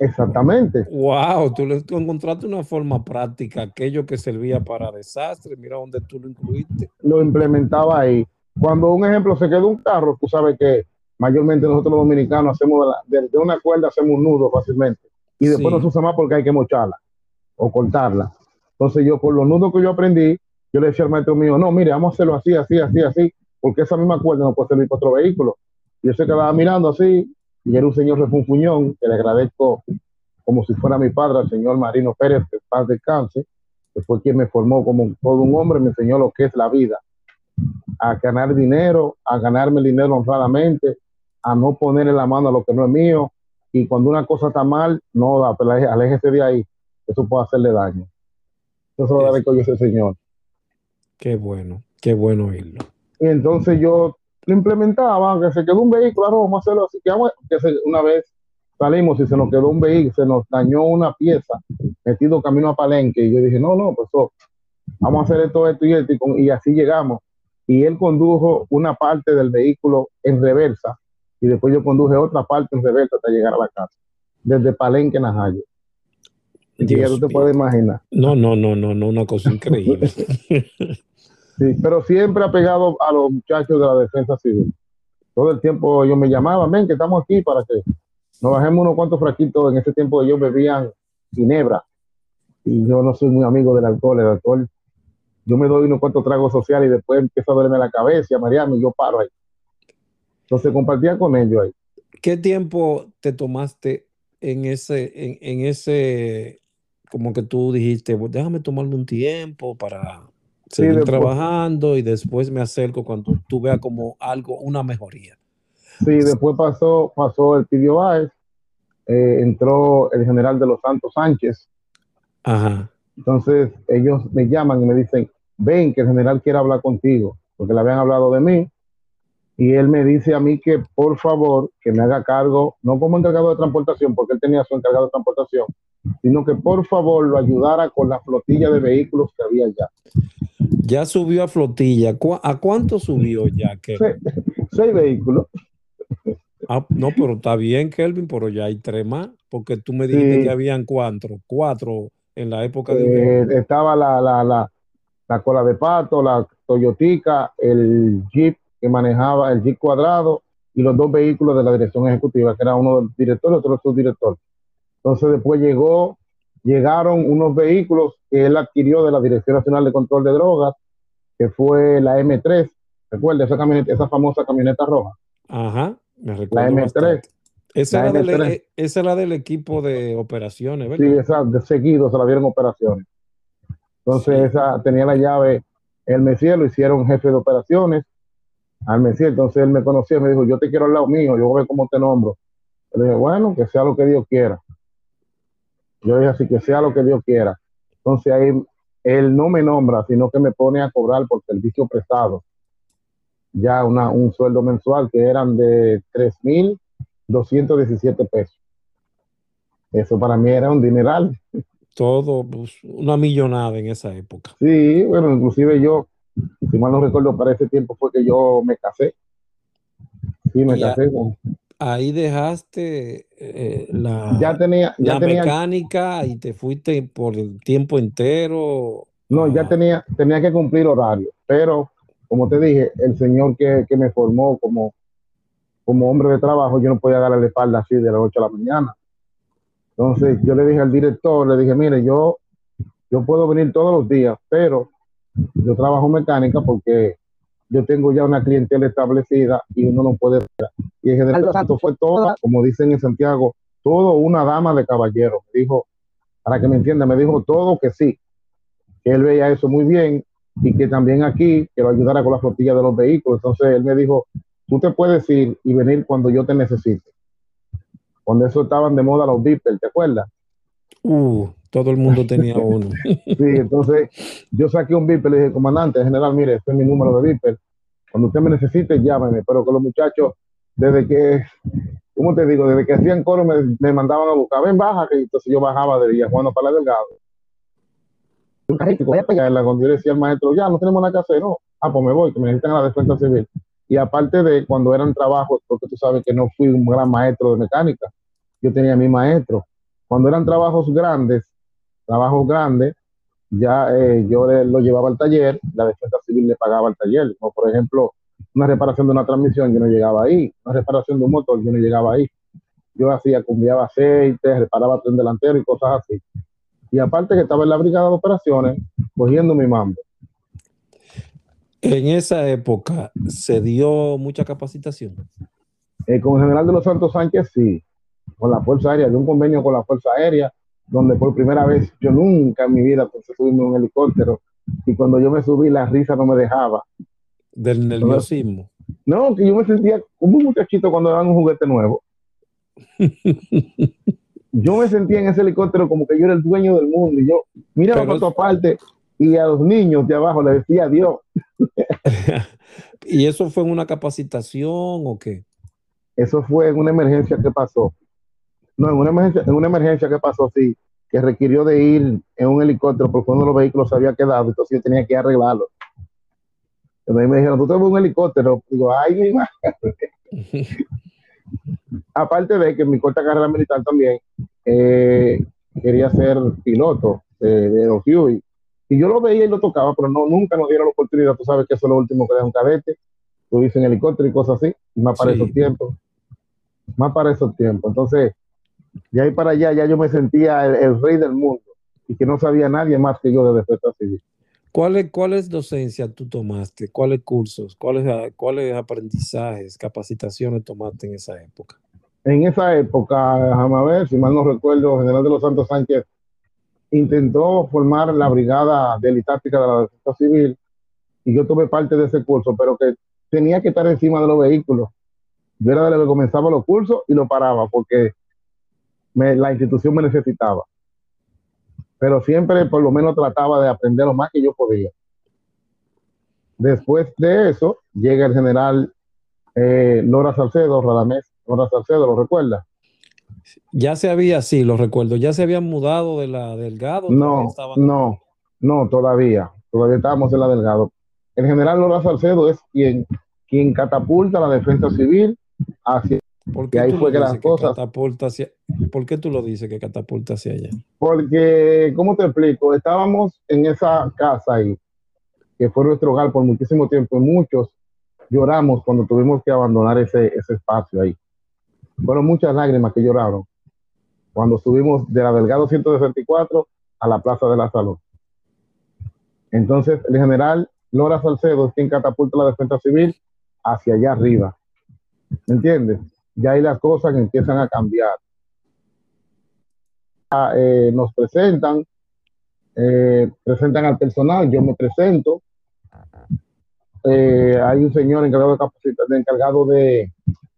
Exactamente. Wow, tú, le, encontraste una forma práctica, aquello que servía para desastres, mira dónde tú lo incluiste. Lo implementaba ahí. Cuando un ejemplo se quedó un carro, tú sabes que mayormente nosotros los dominicanos hacemos de, una cuerda hacemos un nudo fácilmente y después no se usa más porque hay que mocharla o cortarla. Entonces yo con los nudos que yo aprendí, yo le decía al maestro mío, no, mire, vamos a hacerlo así, así, así, así, porque esa misma cuerda no puede servir para otro vehículo. Yo se quedaba mirando así, y era un señor refunfuñón, que le agradezco como si fuera mi padre, al señor Marino Pérez, que paz descanse, que fue quien me formó como todo un hombre, me enseñó lo que es la vida, a ganar dinero, a ganarme el dinero honradamente, a no ponerle la mano a lo que no es mío, y cuando una cosa está mal, no da, pero aléjese de ahí, eso puede hacerle daño. Eso lo agradezco yo ese señor. Qué bueno, qué bueno oírlo. Y entonces yo lo implementaba, que se quedó un vehículo, claro, vamos a hacerlo así, que, una vez salimos y se nos quedó un vehículo, se nos dañó una pieza, metido camino a Palenque, y yo dije, no, no, pues vamos a hacer esto, esto y esto, y, así llegamos. Y él condujo una parte del vehículo en reversa, y después yo conduje otra parte en reversa hasta llegar a la casa, desde Palenque a Najayo. Y ya tú te puedes imaginar. No, no, no, no, no, una cosa increíble. Sí, pero siempre apegado a los muchachos de la defensa civil. Todo el tiempo ellos me llamaban, ven que estamos aquí para que nos bajemos unos cuantos fraquitos. En ese tiempo ellos bebían ginebra y yo no soy muy amigo del alcohol. El alcohol, yo me doy unos cuantos tragos sociales y después empiezo a dolerme la cabeza, Mariano, y yo paro ahí. Entonces compartía con ellos ahí. ¿Qué tiempo te tomaste en ese, en, en ese, como que tú dijiste, déjame tomarme un tiempo para seguir trabajando y después me acerco cuando tú veas como algo, una mejoría. Sí, después pasó, pasó el Pidio Báez, eh, entró el general de los Santos Sánchez. Ajá. Entonces ellos me llaman y me dicen, ven que el general quiere hablar contigo, porque le habían hablado de mí. Y él me dice a mí que por favor que me haga cargo, no como encargado de transportación, porque él tenía su encargado de transportación, sino que por favor lo ayudara con la flotilla de vehículos que había allá. Ya subió a flotilla. ¿A cuánto subió ya? Seis, vehículos. Ah, no, pero está bien, Kelvin, pero ya hay tres más, porque tú me dijiste Sí. que habían cuatro, cuatro en la época de Eh, estaba la, la, la, la cola de pato, la Toyotica, el Jeep que manejaba el Jeep cuadrado y los dos vehículos de la dirección ejecutiva, que era uno del director y otro del subdirector. Entonces después llegó, llegaron unos vehículos que él adquirió de la Dirección Nacional de Control de Drogas, que fue la M3, recuerda esa camioneta, esa famosa camioneta roja. Ajá, me recuerdo M3. bastante. Esa La era, del, M3. esa era del equipo de operaciones, Sí, ¿verdad? esa de seguido se la dieron operaciones. Entonces, Sí. esa tenía la llave el Messier, lo hicieron jefe de operaciones al Messier. Entonces él me conocía y me dijo, yo te quiero al lado mío, yo voy a ver cómo te nombro. Le dije, bueno, que sea lo que Dios quiera. Yo dije así, que sea lo que Dios quiera. Entonces ahí él no me nombra, sino que me pone a cobrar por servicio prestado. Ya una, un sueldo mensual que eran de 3.217 pesos. Eso para mí era un dineral. Todo, pues, una millonada en esa época. Sí, bueno, inclusive yo, si mal no recuerdo, para ese tiempo fue que yo me casé. Sí, me Ya. casé. con- Ahí dejaste eh, la, Ya tenía, ya la tenía, mecánica y te fuiste por el tiempo entero. no, ya Ah, tenía, tenía que cumplir horario, pero como te dije, el señor que, que me formó como, como hombre de trabajo, yo no podía darle la espalda así de las 8 de la mañana. Entonces yo le dije al director, le dije, mire, yo, yo puedo venir todos los días, pero yo trabajo mecánica porque yo tengo ya una clientela establecida y uno no puede. Y en general, esto fue todo, como dicen en Santiago, todo una dama de caballero. Me dijo, para que me entienda, me dijo todo que sí, que él veía eso muy bien y que también aquí, que lo ayudara con la flotilla de los vehículos. Entonces él me dijo, tú te puedes ir y venir cuando yo te necesite. Cuando eso estaban de moda los Beeper, ¿te acuerdas? Uh, todo el mundo tenía uno. Sí, entonces yo saqué un Viper, le dije, comandante general, mire, este es mi número de Viper. Cuando usted me necesite, llámeme. Pero que los muchachos, desde que, ¿cómo te digo? Desde que hacían coro, me, me mandaban a buscar, ven, baja, que entonces yo bajaba de Villajuana para la Delgado. Cuando yo decía al maestro, ya, no tenemos nada que hacer, no. Ah, pues me voy, que me necesitan a la defensa civil. Y aparte de cuando eran trabajos, porque tú sabes que no fui un gran maestro de mecánica, yo tenía mi maestro. Cuando eran trabajos grandes, trabajos grandes, ya eh, yo le- lo llevaba al taller, la defensa civil le pagaba al taller. Como por ejemplo, una reparación de una transmisión, yo no llegaba ahí. Una reparación de un motor, yo no llegaba ahí. Yo hacía, cambiaba aceite, reparaba tren delantero y cosas así. Y aparte que estaba en la brigada de operaciones, cogiendo mi mambo. En esa época se dio mucha capacitación. Eh, con el general de los Santos Sánchez, sí, con la Fuerza Aérea, de un convenio con la Fuerza Aérea, donde por primera vez, yo nunca en mi vida pensé subirme a un helicóptero, y cuando yo me subí, la risa no me dejaba. Del nerviosismo. No, que yo me sentía como un muchachito cuando daban un juguete nuevo. Yo me sentía en ese helicóptero como que yo era el dueño del mundo, y yo miraba por tu es- parte, y a los niños de abajo les decía adiós. ¿Y eso fue en una capacitación o qué? Eso fue en una emergencia que pasó. No, en una emergencia, en una emergencia que pasó, sí, que requirió de ir en un helicóptero porque uno de los vehículos se había quedado, entonces yo tenía que arreglarlo. Entonces me dijeron, tú te vas un helicóptero. Digo, ay, mi madre. Aparte de que en mi corta carrera militar también eh, quería ser piloto de, de los Huey. Y yo lo veía y lo tocaba, pero no, nunca nos dieron la oportunidad. Tú sabes que eso es lo último que deja un cadete. Tú dices en helicóptero y cosas así. Y más para Sí. esos tiempos. Más para esos tiempos. Entonces, de ahí para allá, ya yo me sentía el, el rey del mundo. Y que no sabía nadie más que yo de defensa civil. ¿Cuáles cuáles docencias tú tomaste? ¿Cuáles cursos? ¿Cuáles, ¿Cuáles aprendizajes, capacitaciones tomaste en esa época? en esa época, déjame ver, si mal no recuerdo, General de los Santos Sánchez intentó formar la brigada de elitáctica de la defensa civil y yo tuve parte de ese curso, pero que tenía que estar encima de los vehículos. Yo era de los que comenzaba los cursos y lo paraba porque me- la institución me necesitaba. Pero siempre por lo menos trataba de aprender lo más que yo podía. Después de eso, llega el general eh, Lora Salcedo, Radamés Lora Salcedo, ¿lo recuerda? Ya se había, sí, lo recuerdo, ya se habían mudado de la Delgado. No, estaban- no, no, todavía. Todavía estábamos en la Delgado. El general Lora Salcedo es quien, quien catapulta la defensa civil hacia ¿Por Y qué, ahí tú fue que las dices que cosas- catapulta hacia, ¿Por qué tú lo dices que catapulta hacia allá? Porque, ¿cómo te explico? Estábamos en esa casa ahí, que fue nuestro hogar por muchísimo tiempo, y muchos lloramos cuando tuvimos que abandonar ese, ese espacio ahí. Fueron muchas lágrimas que lloraron cuando subimos de la Delgado 164 a la Plaza de la Salud. Entonces, el general Lora Salcedo es quien catapulta la defensa civil hacia allá arriba. ¿Me entiendes? Ya ahí las cosas empiezan a cambiar. Eh, nos presentan, eh, presentan al personal, yo me presento. Eh, hay un señor encargado de encargado de,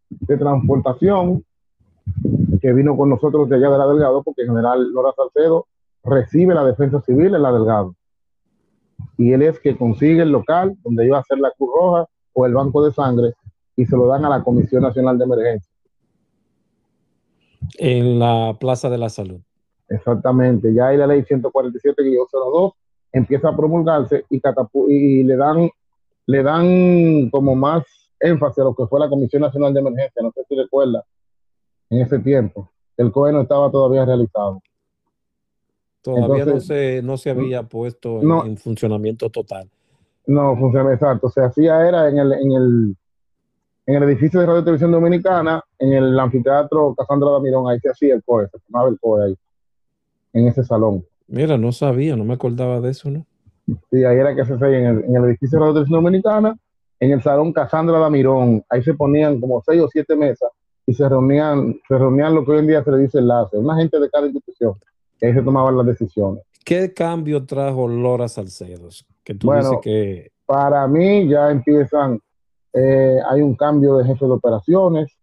de transportación que vino con nosotros de allá de la Delgado, porque el general Lora Salcedo recibe la defensa civil en la Delgado. Y él es que consigue el local donde iba a hacer la Cruz Roja o el Banco de Sangre y se lo dan a la Comisión Nacional de Emergencia. En la Plaza de la Salud. Exactamente, ya hay la ley 147-02 empieza a promulgarse y, le dan le dan como más énfasis a lo que fue la Comisión Nacional de Emergencia, no sé si recuerda, en ese tiempo, el COE no estaba todavía realizado. Todavía no, se, no se había puesto en, No. en funcionamiento total. No funciona exacto, se hacía era en el, en el en el edificio de Radio y Televisión Dominicana, en el anfiteatro Casandra Damirón, ahí se hacía el COE, se tomaba el COE ahí, en ese salón. Mira, no sabía, no me acordaba de eso, ¿no? Sí, ahí era que se hacía en el, en el edificio de Radio Televisión Dominicana, en el salón Casandra Damirón. Ahí se ponían como seis o siete mesas y se reunían, se reunían lo que hoy en día se le dice enlace, una gente de cada institución. Y ahí se tomaban las decisiones. ¿Qué cambio trajo Lora Salcedo? Que tú Bueno, dices que Para mí ya empiezan, eh, hay un cambio de jefe de operaciones.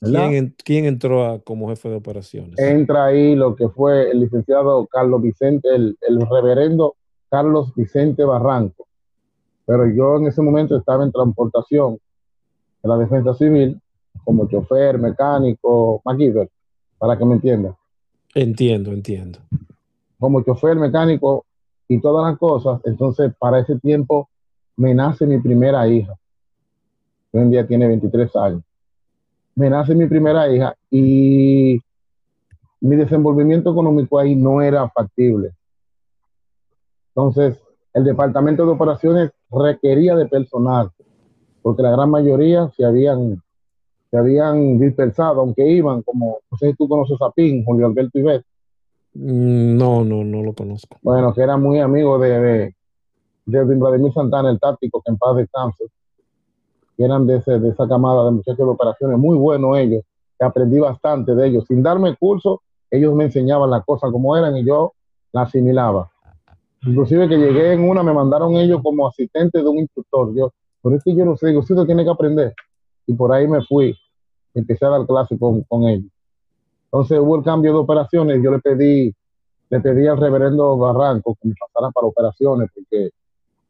¿quién, en- quién entró a- como jefe de operaciones? Entra ahí lo que fue el licenciado Carlos Vicente, el, el reverendo Carlos Vicente Barranco. Pero yo en ese momento estaba en transportación de la defensa civil como chofer, mecánico, MacGyver, para que me entiendan. Entiendo, entiendo. Como chofer, mecánico y todas las cosas. Entonces, para ese tiempo me nace mi primera hija. Hoy en día tiene 23 años. Me nace mi primera hija y mi desenvolvimiento económico ahí no era factible. Entonces, el departamento de operaciones requería de personal, porque la gran mayoría se habían, se habían dispersado, aunque iban, como, no sé si tú conoces a PIN, Julio Alberto Ibet, Mm, No, no, no lo conozco. bueno, que era muy amigo de, de, de Vladimir Santana, el táctico, que en paz descanse, que eran de, ese, de esa camada de muchachos de operaciones, muy buenos ellos, aprendí bastante de ellos. Sin darme curso, ellos me enseñaban las cosas como eran y yo las asimilaba. Inclusive que llegué en una, me mandaron ellos como asistente de un instructor. Yo, pero es que yo no sé, digo, sí, usted tiene que aprender. Y por ahí me fui, empecé a dar clases con, con ellos. Entonces hubo el cambio de operaciones, yo le pedí, le pedí al reverendo Barranco que me pasara para operaciones porque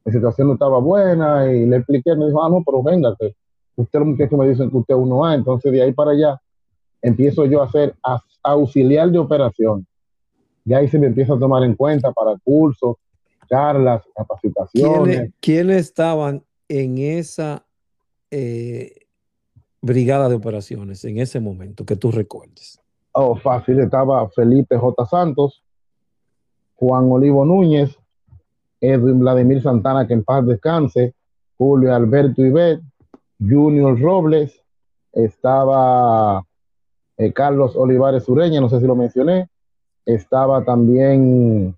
mi situación no estaba buena y le expliqué, me dijo, ah, no, pero venga, que usted los muchachos me dicen que usted uno a entonces de ahí para allá empiezo yo a ser auxiliar de operación. Y ahí se me empieza a tomar en cuenta para cursos, charlas, capacitaciones. ¿Quiénes, quiénes estaban en esa eh, brigada de operaciones en ese momento que tú recuerdes? Oh, fácil, estaba Felipe J. Santos, Juan Olivo Núñez, Edwin Vladimir Santana, que en paz descanse, Julio Alberto Ibet, Junior Robles, estaba eh, Carlos Olivares Ureña, no sé si lo mencioné, estaba también,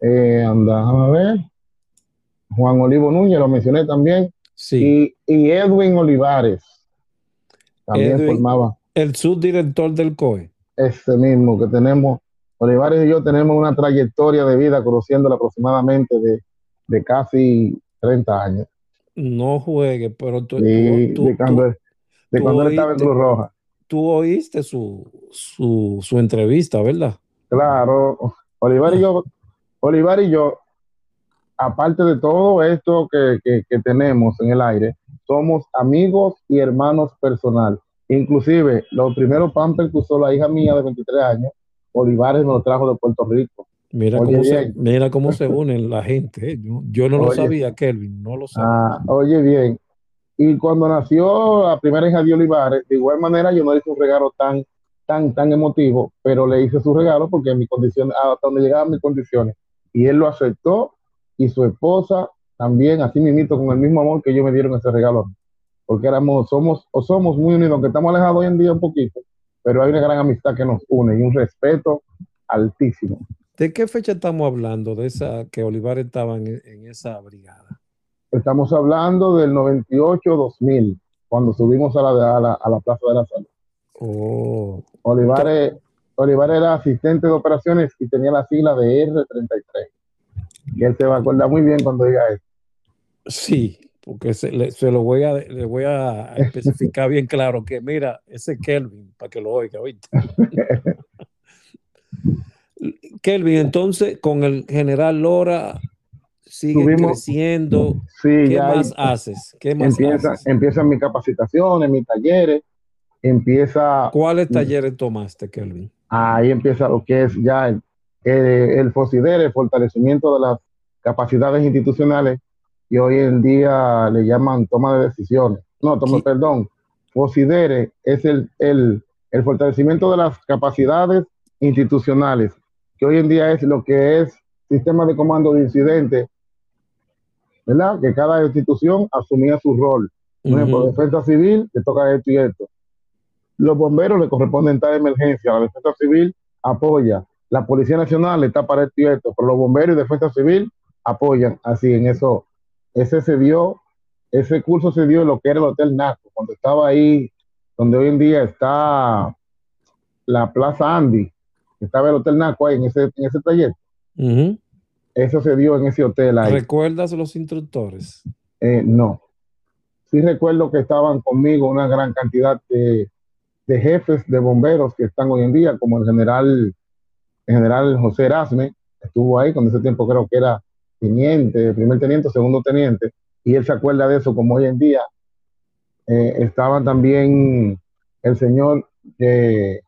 eh, anda, a ver, Juan Olivo Núñez, lo mencioné también, Sí. y, y Edwin Olivares, también Edwin. formaba El subdirector del COE. ese mismo que tenemos, Olivares y yo tenemos una trayectoria de vida conociéndola aproximadamente de, de casi 30 años. No juegue, pero tú, Y tú- de cuando, él- de tú cuando él estaba en oíste- Cruz Roja. tú oíste su, su, su entrevista, ¿verdad? Claro, Olivar y yo, Olivar y yo, aparte de todo esto que, que- que tenemos en el aire, somos amigos y hermanos personal. Inclusive, los primeros pampers que usó la hija mía de 23 años, Olivares nos lo trajo de Puerto Rico. Mira Oye, cómo, se, mira cómo se unen la gente. ¿eh? Yo, yo no lo sabía, Kelvin, no lo sabía. Ah, oye bien, Y cuando nació la primera hija de Olivares, de igual manera yo no hice un regalo tan, tan, tan emotivo, pero le hice su regalo porque mi condición, hasta donde llegaban mis condiciones. Y él lo aceptó y su esposa también, así mismito, con el mismo amor que ellos me dieron ese regalo. Porque éramos, somos, o somos muy unidos, aunque estamos alejados hoy en día un poquito, pero hay una gran amistad que nos une y un respeto altísimo. ¿De qué fecha estamos hablando de esa que Olivares estaba en, en esa brigada? Estamos hablando del 98-2000, cuando subimos a la, a la, a la Plaza de la Salud. Oh, Olivares, Olivares era asistente de operaciones y tenía la sigla de R33. Y él se va a acordar muy bien cuando diga eso. sí, porque se, le, se lo voy a, le voy a especificar bien claro que mira, ese Kelvin, para que lo oiga, ¿oíste? Kelvin, entonces con el general Lora sigue creciendo. Sí, ¿Qué ya más haces? ¿Qué más empieza, haces? empiezan mis capacitaciones, mis talleres, empieza, ¿Cuáles talleres tomaste, Kelvin? ahí empieza lo que es ya el, el, el FOSIDER, el fortalecimiento de las capacidades institucionales, y hoy en día le llaman toma de decisiones. No, toma, ¿Qué? perdón, FOSIDERE es el, el, el fortalecimiento de las capacidades institucionales, que hoy en día es lo que es sistema de comando de incidentes, ¿verdad? Que cada institución asumía su rol. Por ejemplo, defensa civil le toca esto y esto. Los bomberos le corresponden tal emergencia, la defensa civil apoya. La Policía Nacional está para esto y esto, pero los bomberos y defensa civil apoyan. Así en eso, ese se dio, ese curso se dio en lo que era el Hotel Naco, cuando estaba ahí, donde hoy en día está la Plaza Andy, estaba el Hotel Naco ahí en ese, en ese taller. Eso se dio en ese hotel ahí. ¿Recuerdas los instructores? Eh, no. Sí recuerdo que estaban conmigo una gran cantidad de, de jefes de bomberos que están hoy en día, como el general, el general José Erasme, estuvo ahí, cuando ese tiempo creo que era teniente, primer teniente, segundo teniente, y él se acuerda de eso, como hoy en día. Eh, estaba también el señor que,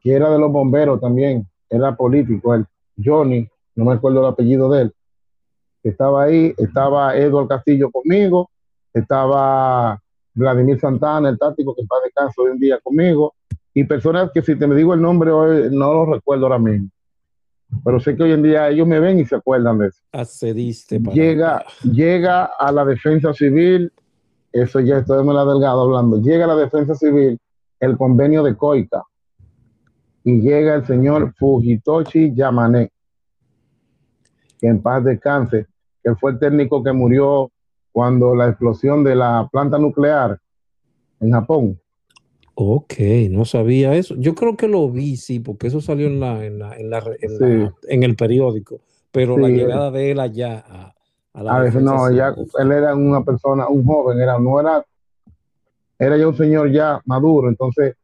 que era de los bomberos también, era político, el Johnny, no me acuerdo el apellido de él, estaba ahí, estaba Eduardo Castillo conmigo, estaba Vladimir Santana, el táctico que está de descanso hoy en día conmigo, y personas que si te me digo el nombre hoy no lo recuerdo ahora mismo, pero sé que hoy en día ellos me ven y se acuerdan de eso. Accediste para... Llega, llega a la defensa civil, eso ya estoy en la delgado hablando, llega a la defensa civil el convenio de COICA y llega el señor Fujitoshi Yamane, que en paz descanse, que fue el técnico que murió cuando la explosión de la planta nuclear en Japón. Ok, no sabía eso. Yo creo que lo vi, sí, porque eso salió en la, en la, en la, en Sí. la- en el periódico. Pero la Sí. llegada de él allá a, a la A veces no, ya él era una persona, un joven, era, no era, era ya un señor ya maduro, entonces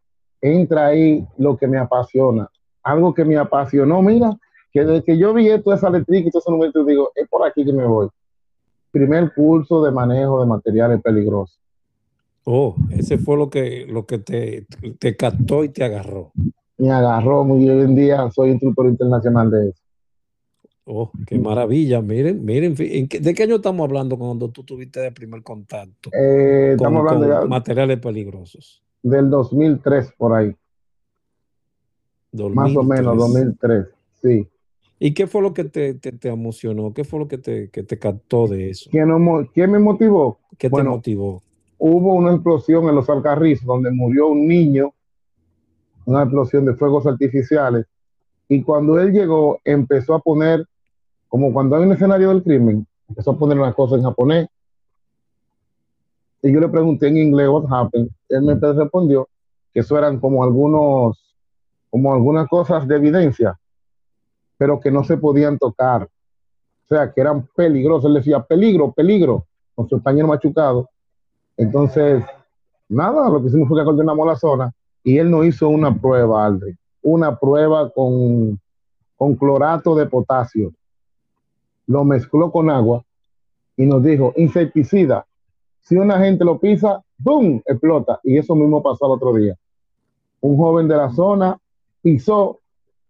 entra ahí lo que me apasiona, algo que me apasionó, mira, que desde que yo vi esto, esa eléctrica y todo ese número, digo, es por aquí que me voy. Primer curso de manejo de materiales peligrosos. Oh, ese fue lo que, lo que te, te captó y te agarró. Me agarró muy hoy en día, soy instructor internacional de eso. Oh, qué maravilla. Miren, miren, fi- ¿en qué- ¿de qué año estamos hablando cuando tú tuviste el primer contacto Eh, con, estamos hablando con ya materiales peligrosos? del 2003 por ahí, más o menos 2003. 2003, sí. ¿Y qué fue lo que te, te, te emocionó? ¿Qué fue lo que te, que te captó de eso? ¿Quién, no mo- quién me motivó? ¿Qué te motivó? Hubo una explosión en los Alcarrizos donde murió un niño, una explosión de fuegos artificiales, y cuando él llegó empezó a poner, como cuando hay un escenario del crimen, empezó a poner una cosa en japonés, y yo le pregunté en inglés what happened, él me respondió que eso eran como algunos, como algunas cosas de evidencia, pero que no se podían tocar, o sea, que eran peligrosos, él decía peligro, peligro, con su español machucado, entonces, nada, lo que hicimos fue que coordinamos la zona y él nos hizo una prueba, Aldri, una prueba con, con clorato de potasio. Lo mezcló con agua y nos dijo, insecticida, si una gente lo pisa, ¡boom!, explota. Y eso mismo pasó al otro día. Un joven de la zona pisó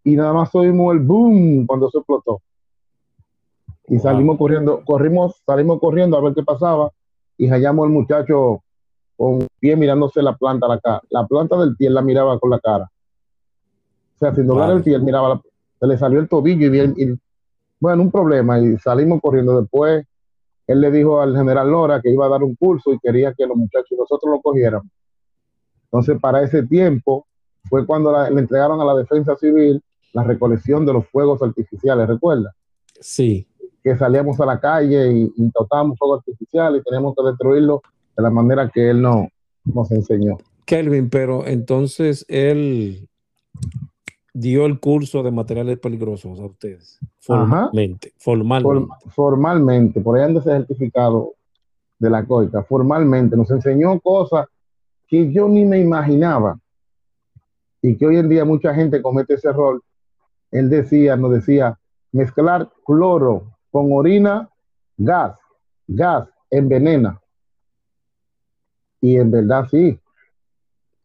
y nada más oímos el boom cuando eso explotó. Y Wow. salimos corriendo, corrimos, salimos corriendo a ver qué pasaba y hallamos al muchacho con pie mirándose la planta, la, cara. la planta del pie la miraba con la cara. O sea, sin doblar el pie, miraba, se le salió el tobillo y, bien, y bueno, un problema y salimos corriendo. Después él le dijo al general Lora que iba a dar un curso y quería que los muchachos nosotros lo cogiéramos. Entonces, para ese tiempo fue cuando le entregaron a la defensa civil la recolección de los fuegos artificiales, ¿recuerda? Sí. Que salíamos a la calle y intentábamos fuegos artificiales y teníamos que destruirlo de la manera que él no, nos enseñó. Kelvin, pero entonces él dio el curso de materiales peligrosos a ustedes, formalmente. Formalmente. formalmente, por ahí anda ese certificado de la COICA, formalmente nos enseñó cosas que yo ni me imaginaba y que hoy en día mucha gente comete ese error. Él decía, nos decía, mezclar cloro con orina, gas, gas envenena. Y en verdad sí.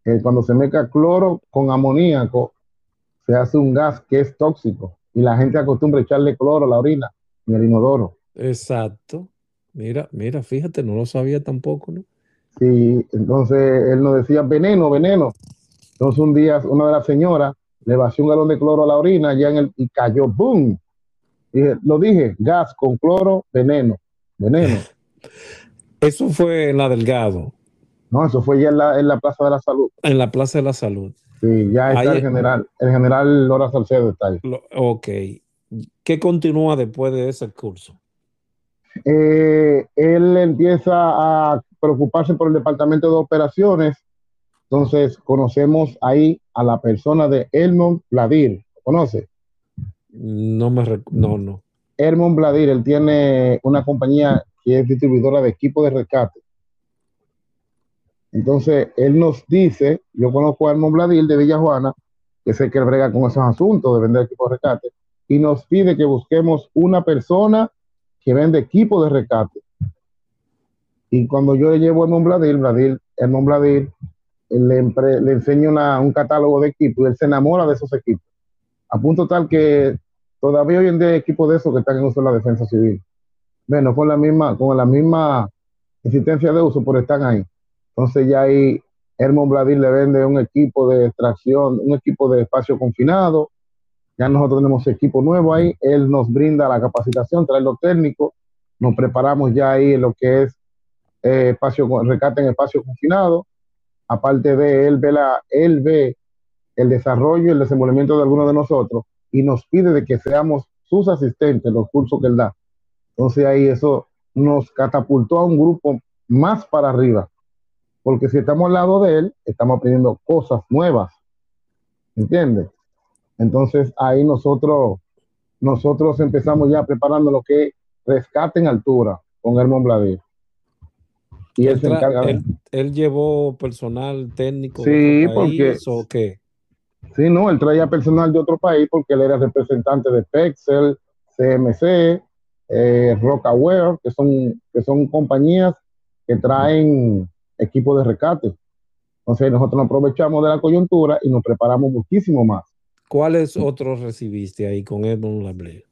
Eh, cuando se mezcla cloro con amoníaco, se hace un gas que es tóxico. Y la gente acostumbra echarle cloro a la orina en el inodoro. Exacto. Mira, mira, fíjate, no lo sabía tampoco, ¿no? Sí, entonces él nos decía veneno, veneno. Entonces un día una de las señoras le vació un galón de cloro a la orina ya en el, y cayó, ¡boom! Dije, lo dije, gas con cloro, veneno, veneno. Eso fue en la Delgado. No, eso fue ya en la, en la Plaza de la Salud. En la Plaza de la Salud. Sí, ya está el general, el general Lora Salcedo está ahí. ok. ¿Qué continúa después de ese curso? Eh, él empieza a preocuparse por el departamento de operaciones. Entonces conocemos ahí a la persona de Elmon Bladir. ¿Conoce? No me no, no. Hermon Bladir, él tiene una compañía que es distribuidora de equipos de rescate. Entonces, él nos dice, yo conozco a Hermon Bladir de Villa Juana, que sé que brega con esos asuntos de vender equipos de rescate, y nos pide que busquemos una persona que vende equipos de rescate. Y cuando yo le llevo a Hermon Bladir, Bladir, Hermon Bladir le, le enseño un catálogo de equipos y él se enamora de esos equipos. A punto tal que todavía hoy en día hay equipos de esos que están en uso en la defensa civil. Bueno, con la misma, con la misma existencia de uso, pero están ahí. Entonces ya ahí Hermon Bladir le vende un equipo de extracción, un equipo de espacio confinado. Ya nosotros tenemos equipo nuevo ahí. Él nos brinda la capacitación, trae lo técnico. Nos preparamos ya ahí en lo que es eh, espacio, recate en espacio confinado. Aparte de él ve, la, él ve el desarrollo y el desenvolvimiento de algunos de nosotros y nos pide de que seamos sus asistentes los cursos que él da. Entonces ahí eso nos catapultó a un grupo más para arriba porque si estamos al lado de él, estamos aprendiendo cosas nuevas. ¿Entiendes? Entonces ahí nosotros, nosotros empezamos ya preparando lo que es rescate en altura con Hermon Bladir. Y él, se encarga él, llevó personal técnico. Sí, porque. ¿O qué? Sí, no, él traía personal de otro país porque él era representante de Pexel, CMC, eh, Rockaware, que son, que son compañías que traen equipo de rescate. Entonces nosotros nos aprovechamos de la coyuntura y nos preparamos muchísimo más. ¿Cuáles otros recibiste ahí con Edmond Bladir?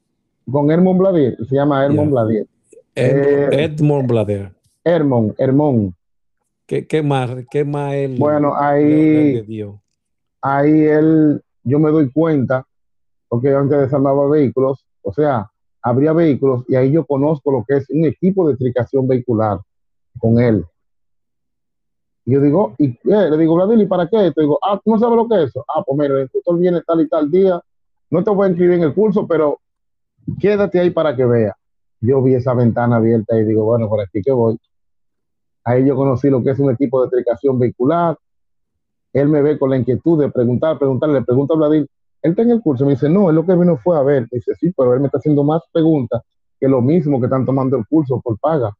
Con Edmond Bladir, se llama Edmond Bladir. Edmond Bladir. Edmond, Hermón. ¿Qué, ¿Qué, más, qué más él? Bueno, ahí, ahí él, yo me doy cuenta, porque antes desarmaba vehículos, o sea, habría vehículos y ahí yo conozco lo que es un equipo de tricación vehicular con él. Y yo digo, ¿y qué? Le digo, Vladimir, ¿y para qué? Te digo, ah, ¿tú no sabes lo que es eso? Ah, pues mira, el instructor viene tal y tal día, no te voy a inscribir en el curso, pero quédate ahí para que vea. Yo vi esa ventana abierta y digo, bueno, por aquí que voy. Ahí yo conocí lo que es un equipo de tricación vehicular. Él me ve con la inquietud de preguntar, preguntar, le a Vladimir, él está en el curso, me dice, no, él lo que vino fue a ver. Me dice, sí, pero él me está haciendo más preguntas que lo mismo que están tomando el curso por paga.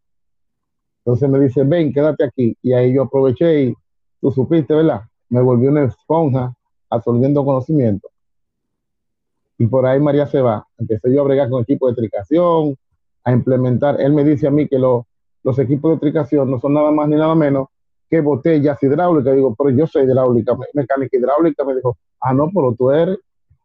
Entonces me dice, ven, quédate aquí. Y ahí yo aproveché y tú supiste, ¿verdad? Me volví una esponja absorbiendo conocimiento. Y por ahí María se va. Empecé yo a bregar con equipos de tricación, a implementar. Él me dice a mí que los equipos de tricación no son nada más ni nada menos que botellas hidráulicas. Digo, pero yo soy hidráulica, mecánica hidráulica. Me dijo, ah, no, pero tú eres.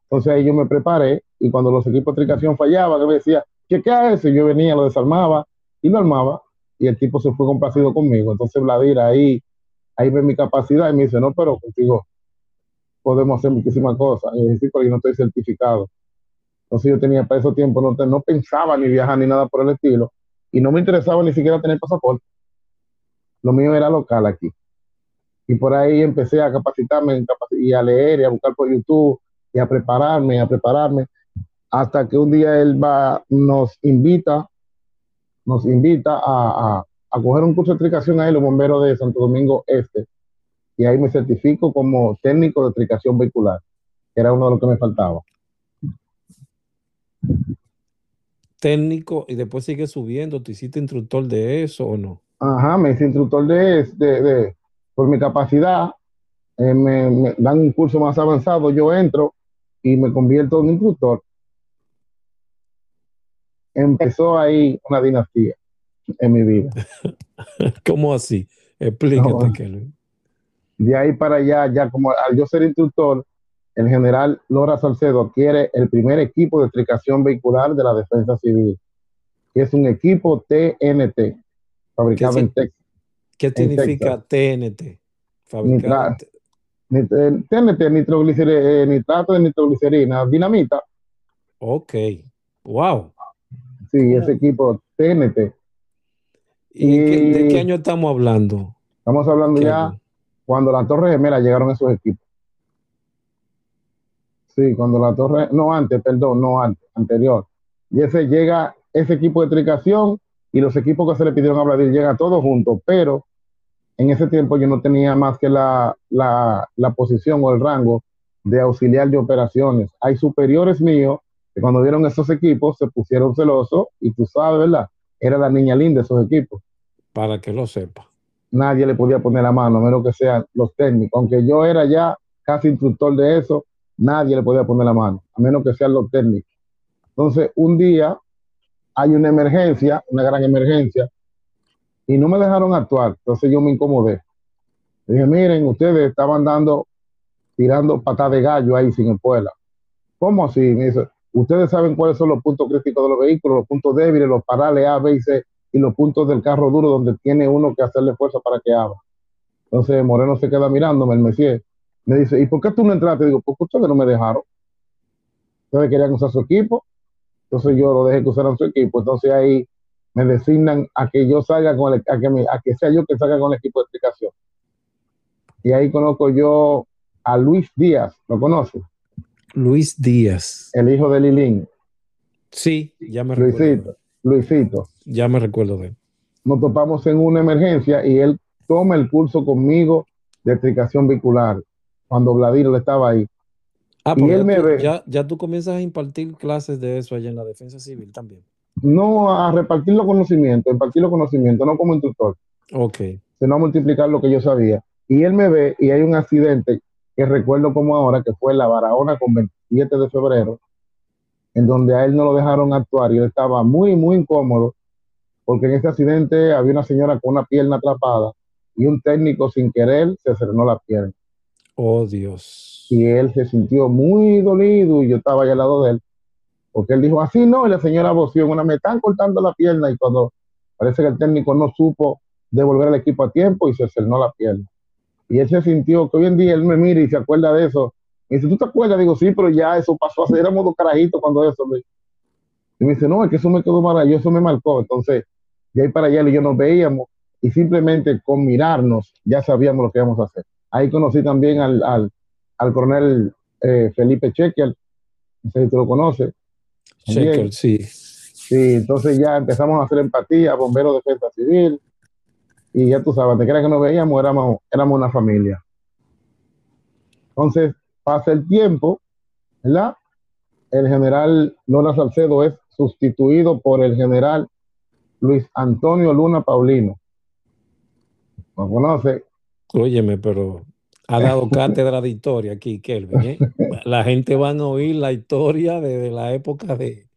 Entonces ahí yo me preparé y cuando los equipos de tricación fallaban, me decía, ¿qué, qué haces? Yo venía, lo desarmaba y lo armaba y el tipo se fue complacido conmigo. Entonces Vladimir ahí, ahí ve mi capacidad y me dice, no, pero contigo podemos hacer muchísimas cosas. Y decir, porque yo no estoy certificado. Entonces yo tenía para ese tiempo, no, no pensaba ni viajar ni nada por el estilo y no me interesaba ni siquiera tener pasaporte. Lo mío era local aquí. Y por ahí empecé a capacitarme y a leer y a buscar por YouTube y a prepararme, a prepararme, hasta que un día él va, nos invita, nos invita a, a, coger un curso de tricación ahí, los bomberos de Santo Domingo Este. Y ahí me certifico como técnico de tricación vehicular, que era uno de los que me faltaba técnico y después sigue subiendo. ¿Te hiciste instructor de eso o no? Ajá, me hice instructor de, de, de por mi capacidad. Eh, me, dan un curso más avanzado, yo entro y me convierto en instructor. Empezó ahí una dinastía en mi vida. ¿Cómo así? Explícate, De ahí para allá, ya como al yo ser instructor, el general Lora Salcedo adquiere el primer equipo de tricación vehicular de la Defensa Civil, que es un equipo TNT, fabricado en Texas. ¿Qué significa TNT? Fabricado TNT, eh, nitrato de nitroglicerina, dinamita. Ok, wow. Sí, ese equipo TNT. ¿Y, de qué año estamos hablando? Estamos hablando ya cuando las Torres Gemelas llegaron esos equipos. Sí, cuando la torre, no antes, perdón, no antes, anterior. Y ese llega, ese equipo de tricación y los equipos que se le pidieron a Vladimir llega todos juntos, pero en ese tiempo yo no tenía más que la, la, la posición o el rango de auxiliar de operaciones. Hay superiores míos que cuando vieron esos equipos se pusieron celosos y tú sabes, ¿verdad? Era la niña linda de esos equipos. Para que lo sepa. Nadie le podía poner la mano, a menos que sean los técnicos. Aunque yo era ya casi instructor de eso, nadie le podía poner la mano, a menos que sean los técnicos. Entonces, un día hay una emergencia, una gran emergencia, y no me dejaron actuar. Entonces yo me incomodé. dije, miren, ustedes estaban dando, tirando patas de gallo ahí sin espuela. ¿Cómo así? Me dice, ustedes saben cuáles son los puntos críticos de los vehículos, los puntos débiles, los parales A, B y C, y los puntos del carro duro donde tiene uno que hacerle fuerza para que abra. Entonces Moreno se queda mirándome, el Messier, me dice, ¿y por qué tú no entraste? Digo, porque ustedes no me dejaron. Ustedes querían usar su equipo. Entonces yo lo dejé que usaran su equipo. Entonces ahí me designan a que yo salga con el, a que, a que sea yo que salga con el equipo de explicación. Y ahí conozco yo a Luis Díaz, ¿lo conoce? Luis Díaz. El hijo de Lilín. Sí, ya me Luisito, recuerdo. Luisito. Ya me recuerdo de él. Nos topamos en una emergencia y él toma el curso conmigo de explicación vehicular cuando Vladimir estaba ahí. Ah, y él me ve. Ya, ya tú comienzas a impartir clases de eso allá en la defensa civil también. No a repartir los conocimientos, impartir los conocimientos, no como instructor. Ok. Sino a multiplicar lo que yo sabía. Y él me ve y hay un accidente que recuerdo como ahora, que fue la Barahona con 27 de febrero, en donde a él no lo dejaron actuar y él estaba muy, muy incómodo, porque en ese accidente había una señora con una pierna atrapada y un técnico sin querer se cerró la pierna. Oh Dios. Y él se sintió muy dolido y yo estaba allá al lado de él. Porque él dijo, así no, y la señora voció, bueno, me están cortando la pierna y cuando parece que el técnico no supo devolver al equipo a tiempo y se cernó la pierna. Y él se sintió que hoy en día él me mira y se acuerda de eso. Y dice, ¿tú te acuerdas? Digo, sí, pero ya eso pasó hace, éramos dos carajitos cuando eso. Y me dice, no, es que eso me quedó maravilloso, eso me marcó. Entonces, de ahí para allá y yo nos veíamos y simplemente con mirarnos ya sabíamos lo que íbamos a hacer. Ahí conocí también al, al, coronel eh, Felipe Chequel, no sé si tú lo conoces. Chequel, sí. Sí, entonces ya empezamos a hacer empatía, bomberos de defensa civil, y ya tú sabes, te creas que nos veíamos, éramos, éramos una familia. Entonces, pasa el tiempo, ¿verdad? El general Luna Salcedo es sustituido por el general Luis Antonio Luna Paulino. ¿Lo conoce? Óyeme, pero ha dado cátedra de historia aquí, Kelvin. ¿eh? La gente va a oír la historia desde la época de.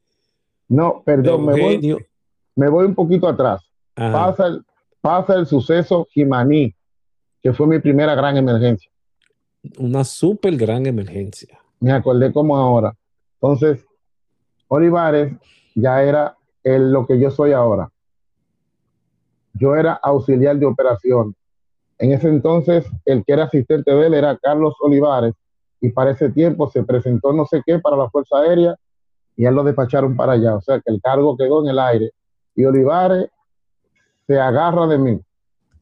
No, perdón, me voy, me voy un poquito atrás. Pasa el, pasa el suceso Jimaní, que fue mi primera gran emergencia. Una súper gran emergencia. Me acordé como ahora. Entonces, Olivares ya era el, lo que yo soy ahora. yo era auxiliar de operación. En ese entonces, el que era asistente de él era Carlos Olivares, y para ese tiempo se presentó no sé qué para la Fuerza Aérea y él lo despacharon para allá. O sea que el cargo quedó en el aire. Y Olivares se agarra de mí.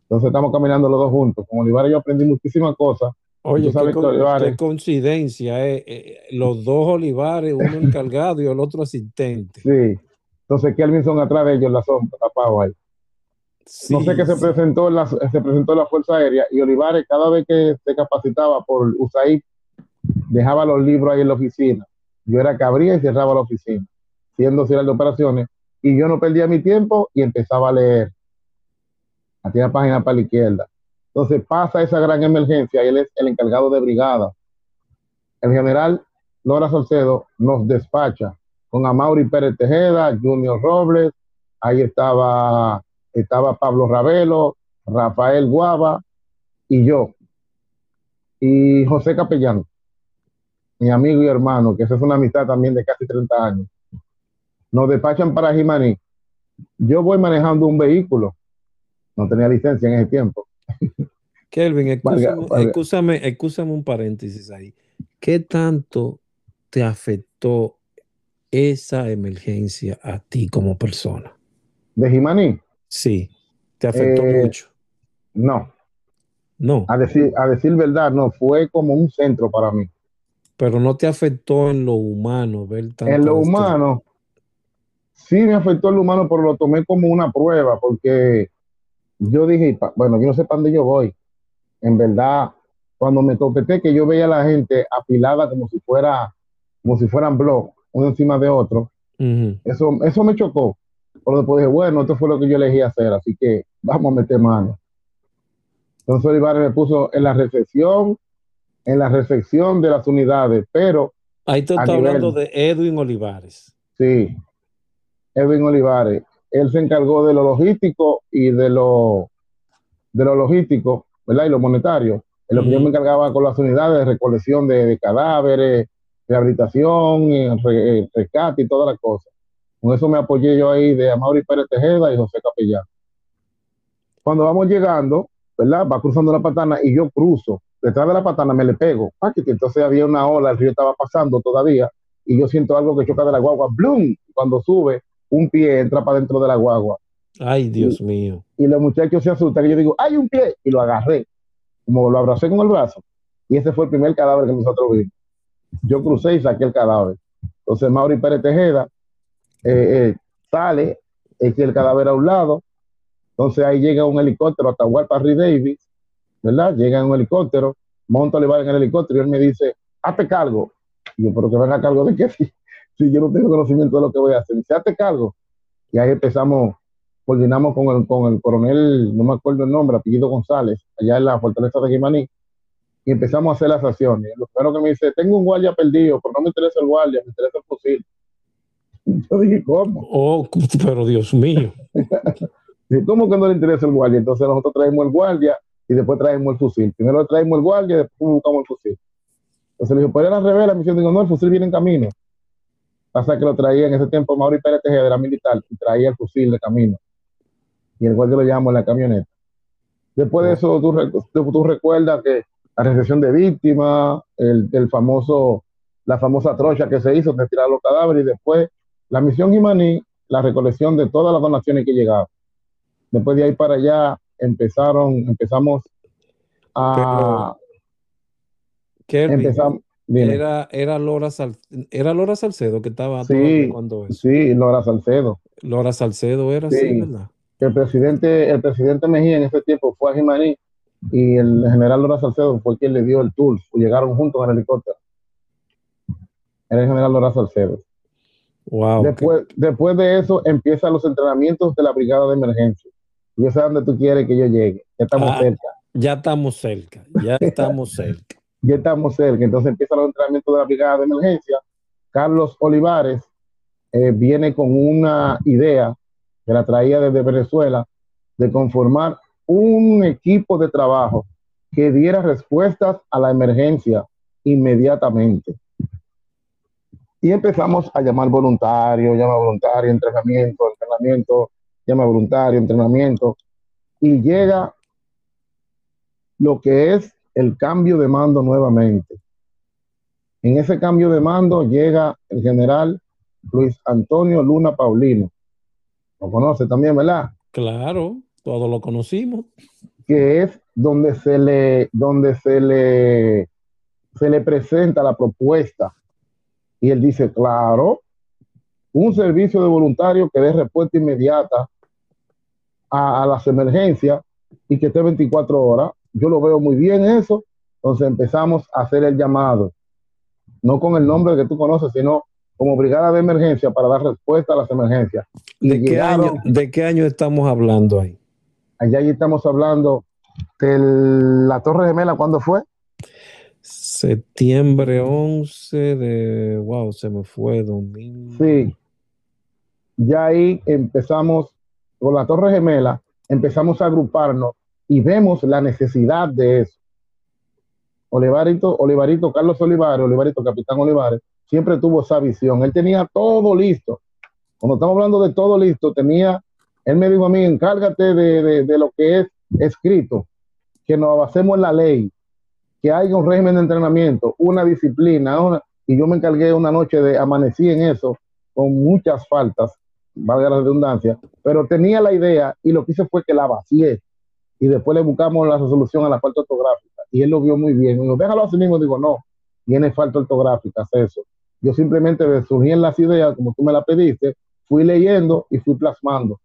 Entonces estamos caminando los dos juntos. Con Olivares yo aprendí muchísimas cosas. Oye, qué, coincidencia, eh, eh, los dos Olivares, uno encargado y el otro asistente. Sí. Entonces Kelvin son atrás de ellos la sombra, tapado ahí. No sé qué se presentó en la, se presentó en la Fuerza Aérea y Olivares cada vez que se capacitaba por USAID dejaba los libros ahí en la oficina. Yo era que abría y cerraba la oficina, siendo auxiliar de operaciones, y yo no perdía mi tiempo y empezaba a leer. Aquí la página para la izquierda. Entonces pasa esa gran emergencia y él es el encargado de brigada. El general Lora Salcedo nos despacha con Amaury Pérez Tejeda, Junior Robles, ahí estaba, estaba Pablo Ravelo, Rafael Guava y yo, y José Capellán mi amigo y hermano, que esa es una amistad también de casi 30 años, nos despachan para Jimaní. Yo voy manejando un vehículo, no tenía licencia en ese tiempo. Kelvin, escúchame, un paréntesis ahí. ¿Qué tanto te afectó esa emergencia a ti como persona? ¿De Jimaní? Sí, te afectó eh, mucho. No. No. A decir, a decir verdad, no, fue como un centro para mí. Pero no te afectó en lo humano ver En lo humano, sí me afectó en lo humano, pero lo tomé como una prueba, porque yo dije, bueno, yo no sé para dónde yo voy. En verdad, cuando me topete que yo veía a la gente apilada como si fuera, como si fueran blogs, uno encima de otro, eso, eso me chocó. Pero después dije, bueno, esto fue lo que yo elegí hacer, así que vamos a meter mano. Entonces Olivares me puso en la recepción en la recepción de las unidades, pero... Ahí te está hablando de Edwin Olivares. Sí, Edwin Olivares. Él se encargó de lo logístico y de lo, de lo logístico, ¿verdad? Y lo monetario. En lo que yo me encargaba con las unidades de recolección de, cadáveres, rehabilitación, eh, rescate y todas las cosas. Con eso me apoyé yo ahí de Amaury Pérez Tejeda y José Capellán. Cuando vamos llegando, ¿verdad? Va cruzando la patana y yo cruzo detrás de la patana me le pego. entonces había una ola, el río estaba pasando todavía, y yo siento algo que choca de la guagua, ¡blum! Cuando sube, un pie entra para dentro de la guagua. Ay, Dios mío. Y los muchachos se asustan, y yo digo, ¡hay un pie! Y lo agarré, como lo abracé con el brazo. Y ese fue el primer cadáver que nosotros vimos. Yo crucé y saqué el cadáver. Entonces Mauri Pérez Tejeda eh, eh, sale, echa el cadáver a un lado. Entonces ahí llega un helicóptero hasta Walter Davis ¿verdad? Llega en un helicóptero, monta a Olivares en el helicóptero y él me dice, hazte cargo. Y yo, pero que venga a cargo de qué? Si, si, yo no tengo conocimiento de lo que voy a hacer. Dice, hazte cargo. Y ahí empezamos, coordinamos con el, con el coronel, no me acuerdo el nombre, apellido González, allá en la fortaleza de Guimaní, y empezamos a hacer las acciones. Lo primero que me dice, tengo un guardia perdido, pero no me interesa el guardia, me interesa el fusil. Yo dije, ¿cómo? Oh, pero Dios mío. ¿Cómo que no le interesa el guardia? Entonces nosotros traemos el guardia y después traemos el fusil. Primero traemos el guardia y después buscamos el fusil. Entonces le dijo, era revés la misión. Digo, no, el fusil viene en camino. Pasa que lo traía en ese tiempo Mauri Pérez Tejeda, era militar, y traía el fusil de camino. Y el guardia lo llevamos en la camioneta. Después de eso, tú, tú, recuerdas que la recepción de víctimas, el, el, famoso, la famosa trocha que se hizo de tirar los cadáveres, y después la misión Imaní, la recolección de todas las donaciones que llegaban. Después de ahí para allá, empezaron, empezamos a... empezamos, era, era, Lora era Lora Salcedo que estaba sí, cuando eso. Sí, Lora Salcedo. Lora Salcedo era, sí, ¿verdad? El presidente, el presidente Mejía en ese tiempo fue a Jimaní y el general Lora Salcedo fue quien le dio el tour. Llegaron juntos en el helicóptero. Era el general Lora Salcedo. Wow, después, después de eso empiezan los entrenamientos de la brigada de emergencia. Yo sé dónde tú quieres que yo llegue. Ya estamos ah, cerca. Ya estamos cerca, ya estamos cerca. ya estamos cerca. Entonces empieza los entrenamientos de la brigada de emergencia. Carlos Olivares eh, viene con una idea que la traía desde Venezuela de conformar un equipo de trabajo que diera respuestas a la emergencia inmediatamente. Y empezamos a llamar voluntarios, llamar voluntario, entrenamiento, entrenamiento, llama voluntario, entrenamiento. y llega lo que es el cambio de mando nuevamente. En ese cambio de mando llega el general Luis Antonio Luna Paulino. Lo conoce también, ¿verdad? Claro, todos lo conocimos. Que es donde se le, donde se le, se le presenta la propuesta. Y él dice, claro, un servicio de voluntario que dé respuesta inmediata a, a las emergencias y que esté 24 horas. Yo lo veo muy bien eso. Entonces empezamos a hacer el llamado no con el nombre que tú conoces, sino como brigada de emergencia para dar respuesta a las emergencias. ¿De, qué, año, ¿De qué año estamos hablando ahí? Allá estamos hablando de la Torre Gemela, ¿cuándo fue? Septiembre 11 de, wow, se me fue, 2000. Sí, ya ahí empezamos, con la Torre Gemela, empezamos a agruparnos y vemos la necesidad de eso. Olivarito, Olivarito, Carlos Olivares, Olivarito, Capitán Olivares, siempre tuvo esa visión. Él tenía todo listo. Cuando estamos hablando de todo listo, tenía, él me dijo a mí, encárgate de, lo que es escrito, que nos basemos en la ley, que haya un régimen de entrenamiento, una disciplina, y yo me encargué una noche de amanecí en eso, con muchas faltas, valga la redundancia, pero tenía la idea y lo que hice fue que la vacié y después le buscamos la resolución a la falta ortográfica y él lo vio muy bien. dijo, déjalo así mismo. Digo, no, tiene falta ortográfica, eso. Yo simplemente me surgí en las ideas, como tú me la pediste, fui leyendo y fui plasmando.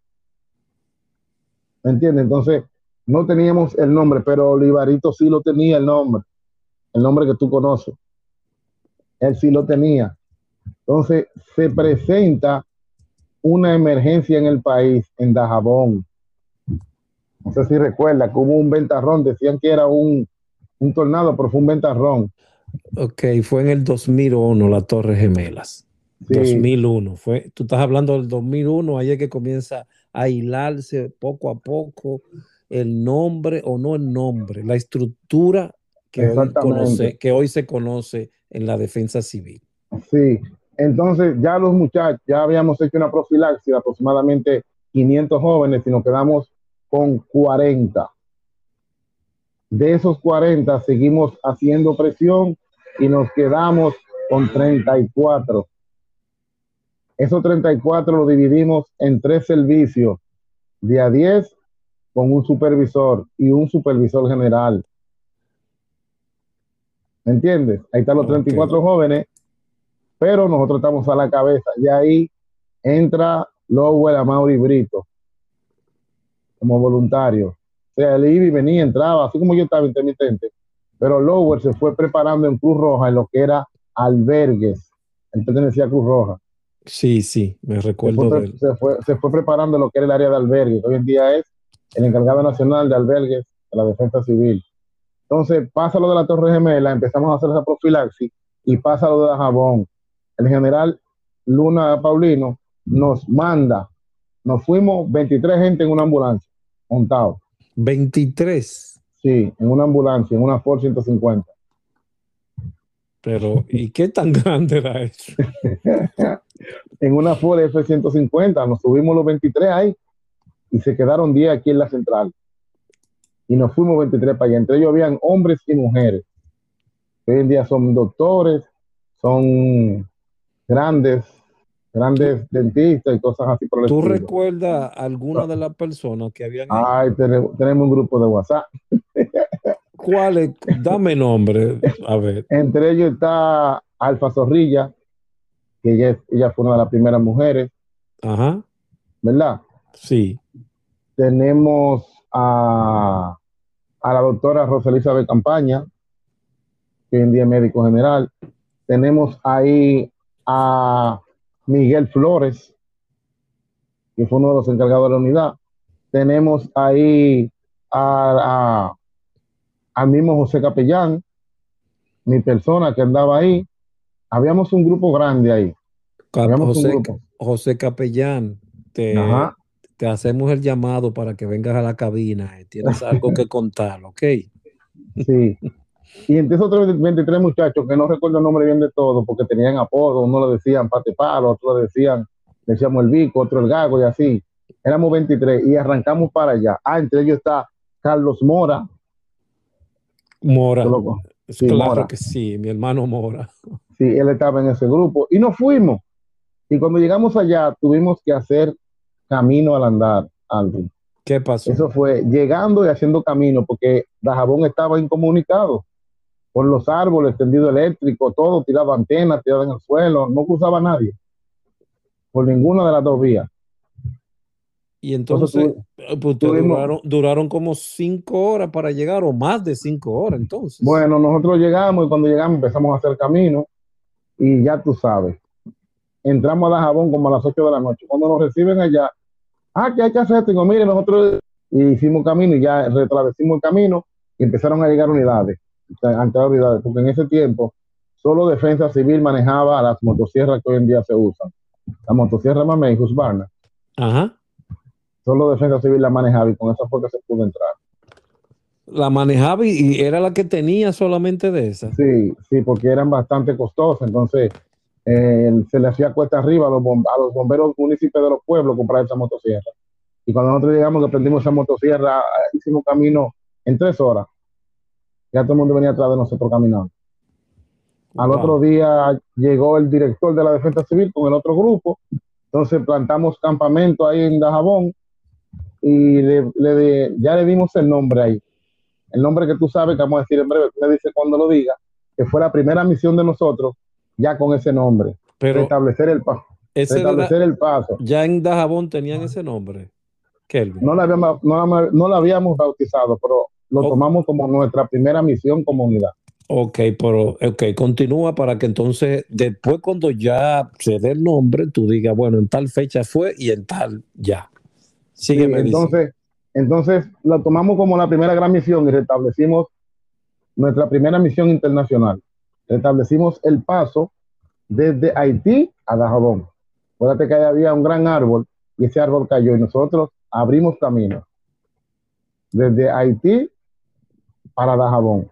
¿Me entiendes? Entonces, no teníamos el nombre, pero Olivarito sí lo tenía el nombre, el nombre que tú conoces. Él sí lo tenía. Entonces, se presenta una emergencia en el país, en Dajabón. No sé si recuerda que hubo un ventarrón, decían que era un, un tornado, pero fue un ventarrón. Ok, fue en el 2001 la Torre Gemelas. 2001. Fue, tú estás hablando del 2001, ahí es que comienza a hilarse poco a poco el nombre o no el nombre, la estructura que hoy, conoce, que hoy se conoce en la defensa civil. Sí, entonces ya los muchachos, ya habíamos hecho una profilaxis de aproximadamente 500 jóvenes y nos quedamos con 40. De esos 40 seguimos haciendo presión y nos quedamos con 34. Esos 34 lo dividimos en tres servicios, de a 10 con un supervisor y un supervisor general. ¿Me entiendes? Ahí están los 34 jóvenes, pero nosotros estamos a la cabeza. Y ahí entra Lowell Mauri Brito como voluntario. O sea, el IBI venía, entraba, así como yo estaba intermitente, pero Lower se fue preparando en Cruz Roja en lo que era albergues. Él pertenecía a Cruz Roja. Sí, sí, me recuerdo se fue, Se fue, se fue preparando lo que era el área de albergues. Hoy en día es el encargado nacional de albergues de la defensa civil. Entonces pasa lo de la Torre Gemela, empezamos a hacer esa profilaxis y pasa lo de Jabón. El general Luna Paulino nos manda, nos fuimos 23 gente en una ambulancia, montados 23. Sí, en una ambulancia, en una Ford 150. Pero, ¿y qué tan grande era eso? en una Ford F-150, nos subimos los 23 ahí y se quedaron 10 aquí en la central. Y nos fuimos 23 para allá. Entre ellos habían hombres y mujeres. Hoy en día son doctores, son grandes grandes dentistas y cosas así por el ¿Tú recuerdas alguna de las personas que habían Ay, tenemos, un grupo de WhatsApp. ¿Cuáles? Dame nombre, a ver. Entre ellos está Alfa Zorrilla, que ella, ella fue una de las primeras mujeres. Ajá. ¿Verdad? Sí. Tenemos a, a la doctora Rosa Elizabeth Campaña, que hoy en día es médico general. Tenemos ahí a Miguel Flores, que fue uno de los encargados de la unidad. Tenemos ahí a, al mismo José Capellán, mi persona que andaba ahí. Habíamos un grupo grande ahí. José, José Capellán, te, te, hacemos el llamado para que vengas a la cabina. Tienes algo que contar, ¿ok? Sí. Y entre esos 23 muchachos, que no recuerdo el nombre bien de todos, porque tenían apodo, uno le decían Pate Palo, otro le decían, decíamos el Bico, otro el Gago y así. Éramos 23 y arrancamos para allá. Ah, entre ellos está Carlos Mora. Mora. Sí, claro que sí, mi hermano Mora. Sí, él estaba en ese grupo y nos fuimos. Y cuando llegamos allá, tuvimos que hacer camino al andar, Alvin. ¿Qué pasó? Eso fue llegando y haciendo camino, porque Dajabón estaba incomunicado por los árboles, tendido eléctrico, todo, tiraba antenas, tiraba en el suelo, no cruzaba nadie por ninguna de las dos vías. Y entonces, pues, duraron, como cinco horas para llegar, o más de cinco horas entonces. Bueno, nosotros llegamos y cuando llegamos empezamos a hacer camino y ya tú sabes, entramos a Dajabón como a las 8 de la noche. Cuando nos reciben allá, ah, ¿qué hay que hacer? Digo, mire, nosotros hicimos camino y ya retravestimos el camino y empezaron a llegar unidades, a entrar unidades, porque en ese tiempo solo Defensa Civil manejaba las motosierras que hoy en día se usan. La motosierra Mamey y Husbarna. Ajá. Solo Defensa Civil la manejaba y con esa fue que se pudo entrar. La manejaba y era la que tenía solamente de esa. Sí, sí, porque eran bastante costosas. Entonces, eh, se le hacía cuesta arriba a los, bomberos municipios de los pueblos comprar esa motosierra. Y cuando nosotros llegamos, que prendimos esa motosierra, hicimos camino en tres horas. Ya todo el mundo venía atrás de nosotros caminando. Al otro día llegó el director de la Defensa Civil con el otro grupo. Entonces plantamos campamento ahí en Dajabón y ya le dimos el nombre ahí. El nombre que tú sabes, que vamos a decir en breve, tú me dice cuando lo diga, que fue la primera misión de nosotros ya con ese nombre. Pero establecer el paso. Establecer el paso. Ya en Dajabón tenían ese nombre. No la, habíamos, no, la habíamos bautizado, pero lo tomamos como nuestra primera misión comunidad. Ok, pero ok, continúa para que entonces después cuando ya se dé el nombre, tú digas, bueno, en tal fecha fue y en tal ya. Sígueme. entonces, entonces lo tomamos como la primera gran misión y restablecimos nuestra primera misión internacional establecimos el paso desde Haití a Dajabón. Acuérdate que ahí había un gran árbol y ese árbol cayó y nosotros abrimos camino desde Haití para Dajabón.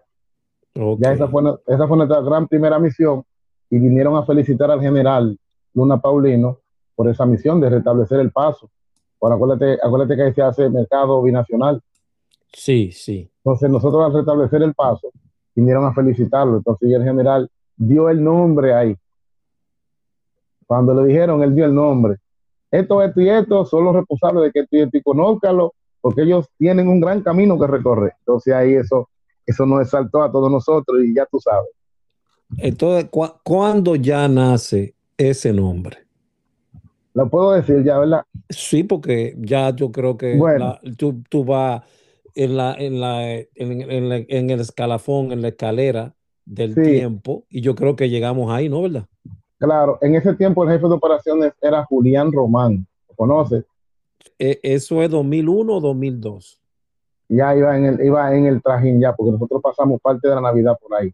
Ya esa fue, esa fue nuestra gran primera misión y vinieron a felicitar al general Luna Paulino por esa misión de restablecer el paso. Ahora acuérdate, acuérdate que ahí se hace mercado binacional. Sí, sí. Entonces nosotros al restablecer el paso, vinieron a felicitarlo. Entonces el general dio el nombre ahí. Cuando le dijeron, él dio el nombre. Esto, esto y esto son los responsables de que tú y esto y conózcalo, porque ellos tienen un gran camino que recorrer. Entonces ahí eso, eso nos exaltó a todos nosotros y ya tú sabes. Entonces, ¿cuándo ya nace ese nombre? Lo puedo decir ya, ¿verdad? Sí, porque ya yo creo que tú, tú vas en, la, en, la, en, el escalafón, en la escalera del tiempo, y yo creo que llegamos ahí, ¿no? ¿Verdad? Claro, en ese tiempo el jefe de operaciones era Julián Román, ¿lo conoces? E, ¿Eso es 2001 o 2002? Ya iba en, el, iba en el trajín ya, porque nosotros pasamos parte de la Navidad por ahí.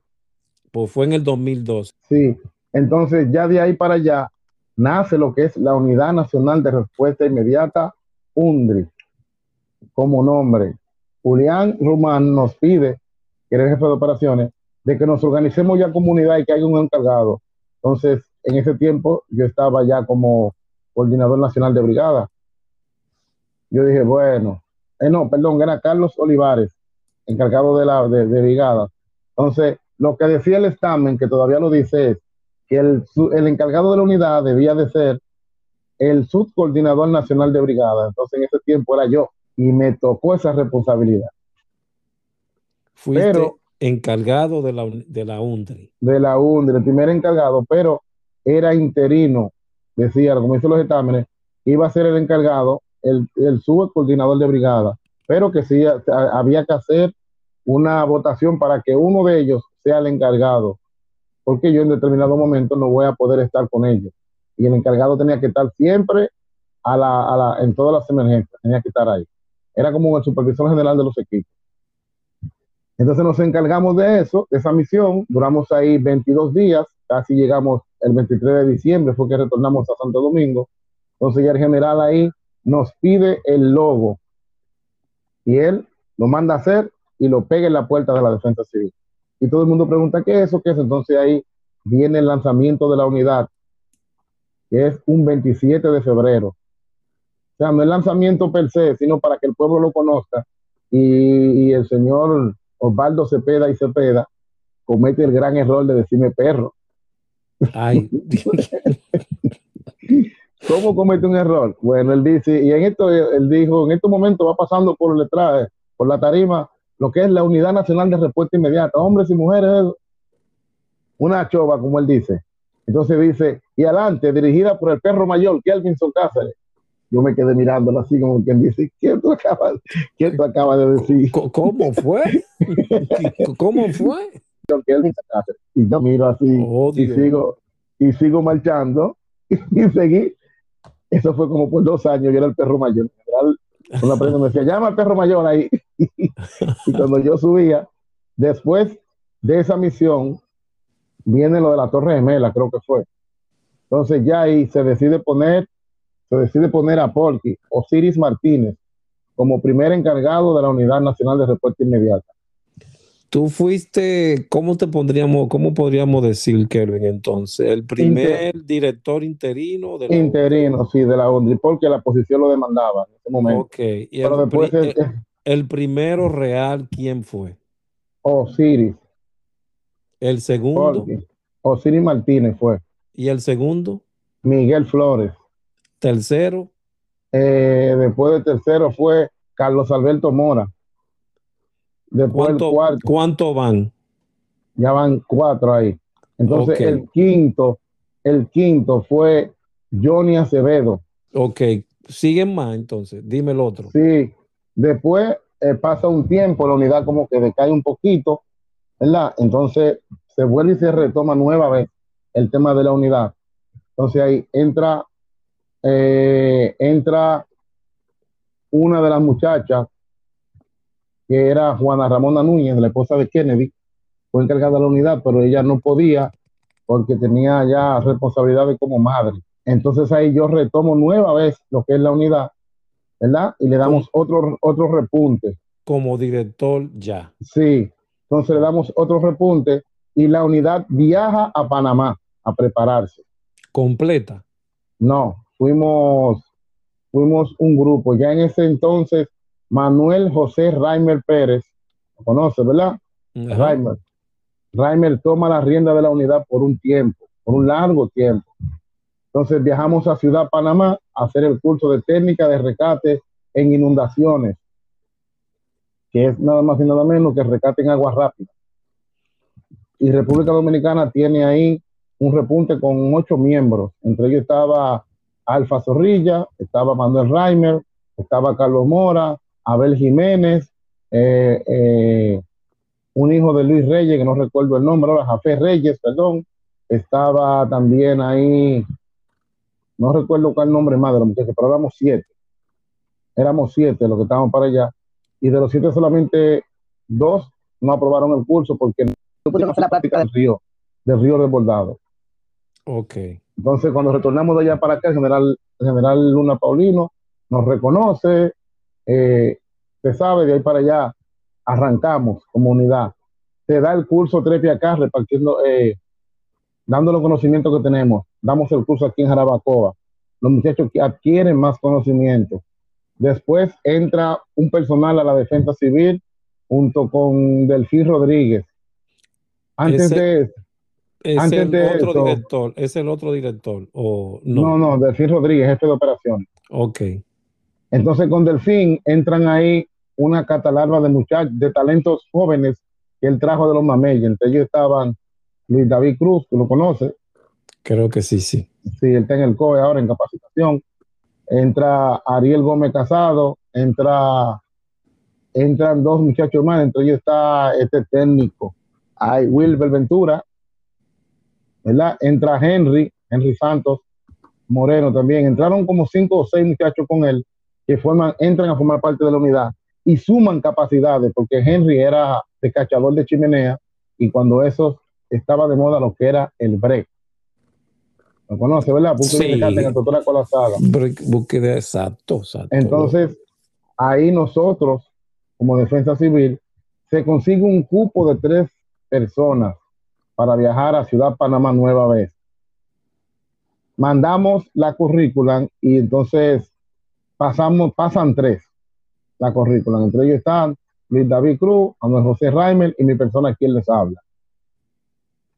Pues fue en el 2002. Sí, entonces ya de ahí para allá nace lo que es la Unidad Nacional de Respuesta Inmediata, UNDRI, como nombre. Julián Román nos pide, que era el jefe de operaciones, de que nos organicemos ya comunidad y que haya un encargado. Entonces, en ese tiempo yo estaba ya como coordinador nacional de brigada. Yo dije, bueno, eh, no, perdón, era Carlos Olivares, encargado de la de, brigada. Entonces, lo que decía el estamen, que todavía lo dice, es que el, el encargado de la unidad debía de ser el subcoordinador nacional de brigada. Entonces, en ese tiempo era yo y me tocó esa responsabilidad. Fuiste encargado de la, de la UNDRI. De la UNDRI, el primer encargado, pero era interino, decía, como hizo los exámenes, iba a ser el encargado, el, el subcoordinador de brigada, pero que sí había que hacer una votación para que uno de ellos sea el encargado, porque yo en determinado momento no voy a poder estar con ellos. Y el encargado tenía que estar siempre a la, a la, en todas las emergencias, tenía que estar ahí era como el supervisor general de los equipos. Entonces nos encargamos de eso, de esa misión, duramos ahí 22 días, casi llegamos el 23 de diciembre, fue que retornamos a Santo Domingo. Entonces ya el general ahí nos pide el logo y él lo manda a hacer y lo pega en la puerta de la defensa civil. Y todo el mundo pregunta qué es eso, qué es. Entonces ahí viene el lanzamiento de la unidad, que es un 27 de febrero sea, no el lanzamiento per se, sino para que el pueblo lo conozca. Y, y el señor Osvaldo Cepeda y Cepeda comete el gran error de decirme perro. Ay. ¿Cómo comete un error? Bueno, él dice, y en esto, él dijo, en estos momentos va pasando por, letra, por la tarima lo que es la Unidad Nacional de Respuesta Inmediata, hombres y mujeres, una chova, como él dice. Entonces dice, y adelante, dirigida por el perro mayor, Kelvinson Cáceres. Yo me quedé mirándolo así como quien dice, ¿quién tú acabas, ¿quién tú acabas de decir? ¿Cómo fue? ¿Cómo fue? Y yo miro así Oh, y sigo, y sigo marchando y seguí. Eso fue como por dos años, yo era el perro mayor. Una persona me decía, llama al perro mayor ahí. y cuando yo subía, después de esa misión, viene lo de la Torre Gemela, creo que fue. Entonces ya ahí se decide poner, se decide poner a Porky, Osiris Martínez, como primer encargado de la Unidad Nacional de Respuesta Inmediata. Tú fuiste, ¿cómo te pondríamos, cómo podríamos decir, Kelvin, entonces? El primer director interino de la Interino, sí, de la ONDRI, porque la posición lo demandaba en ese momento. Ok. Y Pero el, después es- el- el primero real, ¿quién fue? Osiris, El segundo. Osiris Martínez fue, Y el segundo. Miguel Flores. Tercero. Eh, después del tercero fue Carlos Alberto Mora. Después el ¿Cuánto, cuarto, cuánto van? ya van cuatro ahí. Entonces el quinto, el quinto fue Johnny Acevedo. Ok. Siguen más, entonces. Dime el otro. Sí, después eh, pasa un tiempo, la unidad como que decae un poquito, ¿verdad? Entonces se vuelve y se retoma nueva vez el tema de la unidad. Entonces ahí entra, eh, entra una de las muchachas, que era Juana Ramona Núñez, la esposa de Kennedy, fue encargada de la unidad, pero ella no podía porque tenía ya responsabilidades como madre. Entonces ahí yo retomo nueva vez lo que es la unidad, ¿verdad? Y le damos otro, otro repunte. Como director ya. Sí, entonces le damos otro repunte y la unidad viaja a Panamá a prepararse. Completa. No, fuimos, fuimos un grupo. Ya en ese entonces, Manuel José Reimer Pérez, lo conoce, ¿verdad? Ajá. Reimer. Reimer toma la rienda de la unidad por un tiempo, por un largo tiempo. Entonces viajamos a Ciudad Panamá a hacer el curso de técnica de rescate en inundaciones, que es nada más y nada menos que rescate en agua rápida. Y República Dominicana tiene ahí un repunte con ocho miembros. Entre ellos estaba Alfa Zorrilla, estaba Manuel Reimer, estaba Carlos Mora, Abel Jiménez, eh, eh, un hijo de Luis Reyes, que no recuerdo el nombre ahora, Jafé Reyes, perdón. Estaba también ahí, no recuerdo cuál nombre más de los muchachos, pero éramos siete. Éramos siete los que estábamos para allá. Y de los siete solamente dos no aprobaron el curso porque no pudieron hacer la práctica del río, del río desbordado. Ok. Entonces, cuando retornamos de allá para acá, el general, el general Luna Paulino nos reconoce, eh, se sabe, de ahí para allá arrancamos como unidad. Se da el curso Trepi acá, repartiendo, eh, dando los conocimientos que tenemos. Damos el curso aquí en Jarabacoa. Los muchachos que adquieren más conocimiento. Después entra un personal a la defensa civil junto con Delfín Rodríguez. Antes Ese- de Es Antes el de otro director. Es el otro director. O no, no. no, Delfín Rodríguez, jefe de operaciones. Ok. Entonces con Delfín entran ahí una catalarva de muchachos, de talentos jóvenes que él trajo de los Mameyes. Entre ellos estaban Luis David Cruz, que lo conoce, Creo que sí, sí. sí, él está en el COE ahora en capacitación. Entra Ariel Gómez Casado, entra, entran dos muchachos más, entre ellos está este técnico, hay Wilber Ventura, ¿verdad? Entra Henry, Henry Santos, Moreno también. Entraron como cinco o seis muchachos con él que forman, entran a formar parte de la unidad y suman capacidades, porque Henry era descachador de chimenea y cuando eso estaba de moda lo que era el break. ¿Lo conoce, verdad? De Sí. en el Colazada. Búsqueda exacto, exacto. Entonces, ahí nosotros, como defensa civil, se consigue un cupo de tres personas para viajar a Ciudad Panamá nueva vez. Mandamos la currícula y entonces pasamos, pasan tres la currícula. Entre ellos están Luis David Cruz, Manuel José Reimer y mi persona quien les habla.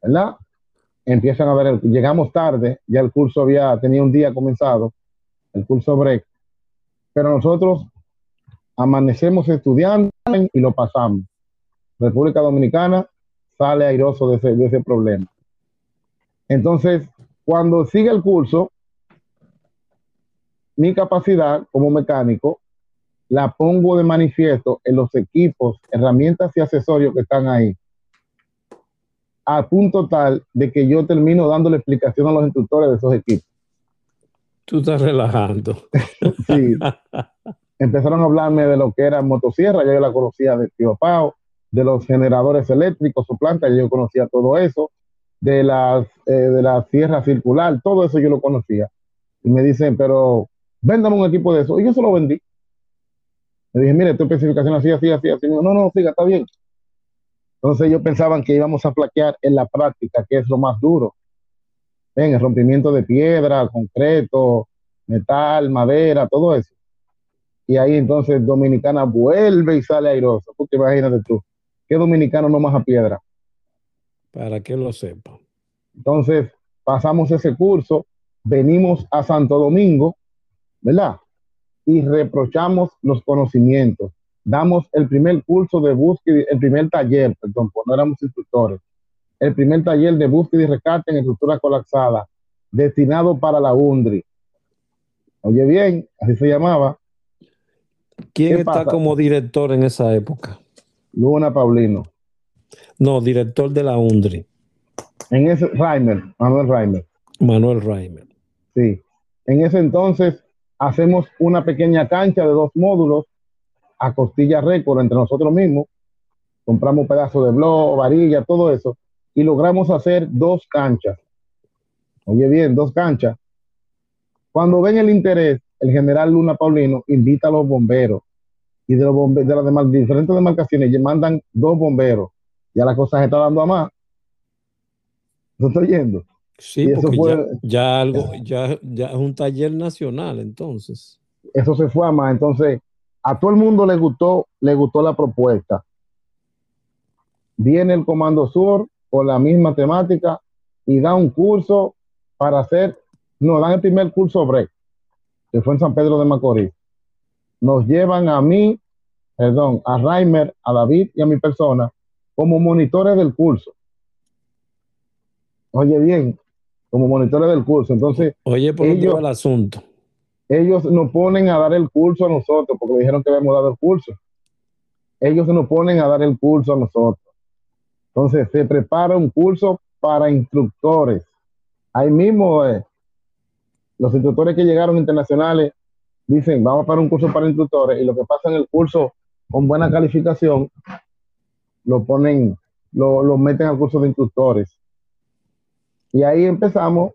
¿Verdad? Empiezan a ver, llegamos tarde, ya el curso había, tenía un día comenzado, el curso break, pero nosotros amanecemos estudiando y lo pasamos. República Dominicana sale airoso de ese, de ese problema. Entonces, cuando sigue el curso, mi capacidad como mecánico la pongo de manifiesto en los equipos, herramientas y accesorios que están ahí, a punto tal de que yo termino dándole explicación a los instructores de esos equipos. Tú estás relajando. sí. Empezaron a hablarme de lo que era motosierra, ya yo la conocía de Tío Pau, de los generadores eléctricos, su planta, ya yo conocía todo eso, de las eh, de la sierra circular, todo eso yo lo conocía. Y me dicen, pero véndame un equipo de eso. Y yo se lo vendí. Le dije, mire, tu especificación así, así, así, así. No, no, siga, está bien. Entonces ellos pensaban que íbamos a flaquear en la práctica, que es lo más duro. En el rompimiento de piedra, concreto, metal, madera, todo eso. Y ahí entonces Dominicana vuelve y sale airoso. Porque imagínate tú, ¿qué dominicano no más a piedra? Para que lo sepa. Entonces pasamos ese curso, venimos a Santo Domingo, ¿verdad? Y reprochamos los conocimientos. Damos el primer curso de búsqueda, el primer taller, perdón, pues no éramos instructores, el primer taller de búsqueda y rescate en estructura colapsada, destinado para la UNDRI. Oye bien, así se llamaba. ¿Quién está pasa? como director en esa época? Luna Paulino. No, director de la UNDRI. En ese, Reimer, Manuel Reimer. Manuel Reimer. Sí. En ese entonces hacemos una pequeña cancha de dos módulos a costilla récord entre nosotros mismos. Compramos pedazos de blog, varilla, todo eso. Y logramos hacer dos canchas. Oye bien, dos canchas. Cuando ven el interés, el general Luna Paulino invita a los bomberos y de, los bomberos, de las demás, diferentes demarcaciones y mandan dos bomberos. Ya la cosa se está dando a más. ¿No estoy yendo? Sí, y porque fue, ya, ya, algo, ya, ya es un taller nacional, entonces. Eso se fue a más. Entonces, a todo el mundo le gustó, le gustó la propuesta. Viene el Comando Sur con la misma temática y da un curso para hacer, nos dan el primer curso break, que fue en San Pedro de Macorís. Nos llevan a mí, perdón, a Reimer, a David y a mi persona como monitores del curso. Oye bien, como monitores del curso. Entonces, oye, por ellos, el asunto. Ellos nos ponen a dar el curso a nosotros, porque dijeron que habíamos dado el curso. Ellos nos ponen a dar el curso a nosotros. Entonces, se prepara un curso para instructores. Ahí mismo, eh, los instructores que llegaron internacionales dicen, vamos para un curso para instructores, y lo que pasa en el curso con buena calificación, lo ponen, lo, meten al curso de instructores. Y ahí empezamos.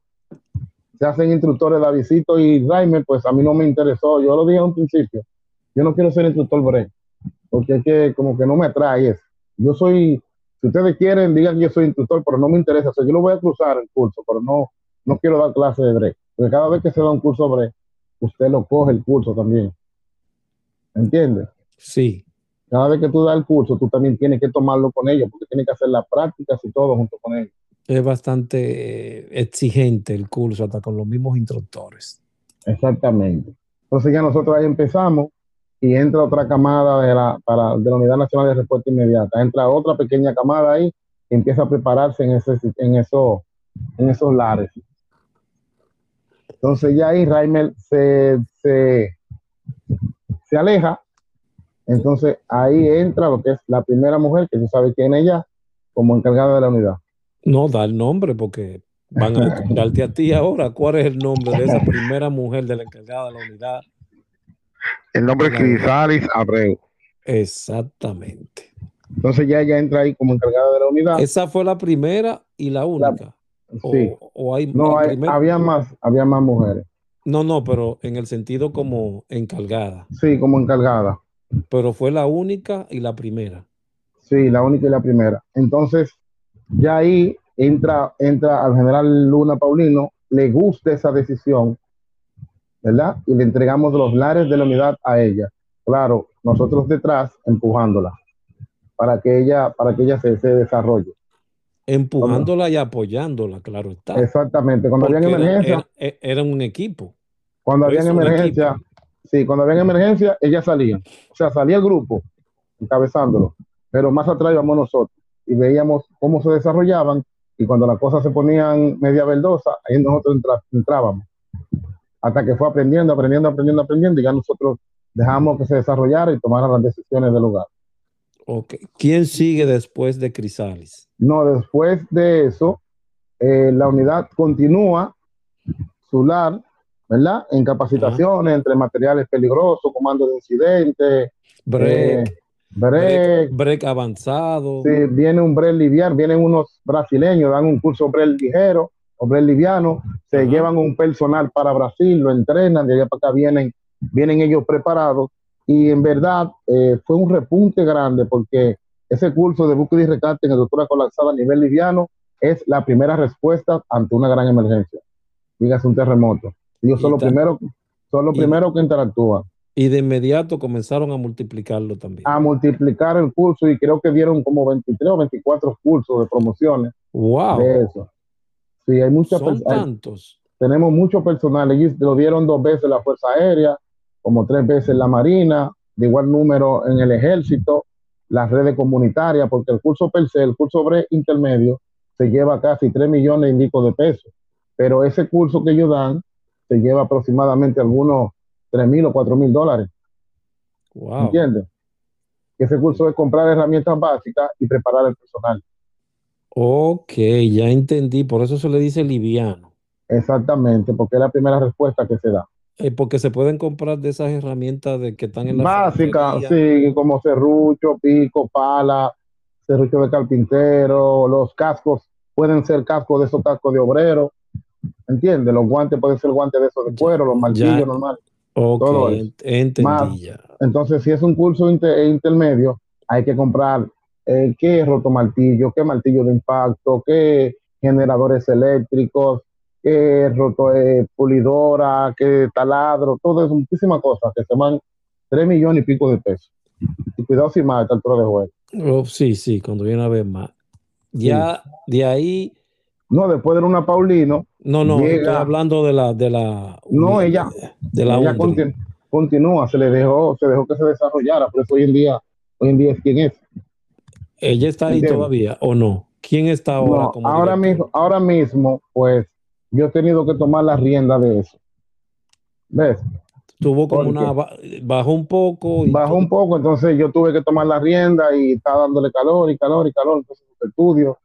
Se hacen instructores Davidito y Reimer, pues a mí no me interesó. Yo lo dije a un principio. Yo no quiero ser instructor break, porque es que como que no me atrae eso. Yo soy, si ustedes quieren, digan que yo soy instructor, pero no me interesa. Yo lo voy a cruzar el curso, pero no, no quiero dar clase de break. Porque cada vez que se da un curso break, usted lo coge el curso también. ¿Entiendes? Sí. Cada vez que tú das el curso, tú también tienes que tomarlo con ellos, porque tienes que hacer las prácticas y todo junto con ellos es bastante exigente el curso, hasta con los mismos instructores. Exactamente. Entonces ya nosotros ahí empezamos y entra otra camada de la, para, de la Unidad Nacional de Respuesta Inmediata. Entra otra pequeña camada ahí que empieza a prepararse en, ese, en, eso, en esos lares. Entonces ya ahí Raimel se, se, se aleja. Entonces ahí entra lo que es la primera mujer, que tú sabes quién es ella, como encargada de la unidad. No, da el nombre porque van a darte a ti ahora. ¿Cuál es el nombre de esa primera mujer de la encargada de la unidad? El nombre es Crisalis Abreu. Exactamente. Entonces ya ella entra ahí como encargada de la unidad. Esa fue la primera y la única. La, sí. O, o hay, no, hay, había más, había más mujeres. No, no, pero en el sentido como encargada. Sí, como encargada. Pero fue la única y la primera. Sí, la única y la primera. Entonces, ya ahí entra, entra al general Luna Paulino, le gusta esa decisión ¿verdad? Y le entregamos los lares de la unidad a ella. Claro, nosotros detrás empujándola para que ella, para que ella se, se desarrolle. Empujándola y apoyándola, claro está. Exactamente. Cuando había emergencia. Era, era, un equipo. Cuando había emergencia, sí, cuando había emergencia, ella salía. O sea, salía el grupo encabezándolo, pero más atrás íbamos nosotros y veíamos cómo se desarrollaban y cuando las cosas se ponían media verdosa, ahí nosotros entrábamos. Hasta que fue aprendiendo, aprendiendo, aprendiendo, aprendiendo y ya nosotros dejamos que se desarrollara y tomara las decisiones del lugar. Okay. ¿Quién sigue después de Crisalis? No, después de eso, eh, la unidad continúa su LAR, ¿verdad? En capacitaciones entre materiales peligrosos, comando de incidentes, break, eh, break, break, avanzado. Sí, viene un break liviano, vienen unos brasileños, dan un curso break ligero o break liviano, se llevan un personal para Brasil, lo entrenan, de allá para acá vienen, vienen ellos preparados y en verdad eh, fue un repunte grande porque ese curso de búsqueda y rescate en estructura colapsada a nivel liviano es la primera respuesta ante una gran emergencia. Dígase un terremoto. Ellos son los primeros son los primeros que interactúan. Y de inmediato comenzaron a multiplicarlo también. A multiplicar el curso y creo que dieron como 23 o 24 cursos de promociones. ¡Wow! De eso. Sí, hay muchas Son tantos. Tenemos mucho personal. Ellos lo dieron dos veces la Fuerza Aérea, como tres veces la Marina, de igual número en el Ejército, las redes comunitarias, porque el curso per se, el curso bre intermedio, se lleva casi 3 millones y pico de pesos. Pero ese curso que ellos dan se lleva aproximadamente algunos 3 mil o 4 mil dólares. Wow. ¿Entiendes? Ese curso es comprar herramientas básicas y preparar el personal. Ok, ya entendí. Por eso se le dice liviano. Exactamente, porque es la primera respuesta que se da. Eh, porque se pueden comprar de esas herramientas de que están en la básica, sí, como serrucho, pico, pala, serrucho de carpintero, los cascos pueden ser cascos de esos cascos de obrero, ¿entiendes? Los guantes pueden ser guantes de esos de cuero, los martillos normales. Ok, entendí ya. Entonces, si es un curso inter, intermedio, hay que comprar eh, qué rotomartillo, qué martillo de impacto, qué generadores eléctricos, que roto, eh, pulidora, que taladro, todo eso, muchísimas cosas que se van 3 millones y pico de pesos. Y cuidado si más esta altura de juego. Oh, sí, sí, cuando viene a ver más. Ya sí. de ahí. No, después de una Paulino. No, no, llega, estoy hablando de la. De la no, ella. De la ella continu, continúa, se le dejó, se dejó que se desarrollara, por eso hoy en día, hoy en día es quien es. ¿Ella está ahí ¿Entiendes? todavía o no? ¿Quién está ahora no, como ahora mismo, ahora mismo, pues yo he tenido que tomar la rienda de eso. ¿Ves? Tuvo como una. Bajó un poco. bajó un poco, entonces yo tuve que tomar la rienda y estaba dándole calor y calor y calor. Entonces, los estudios,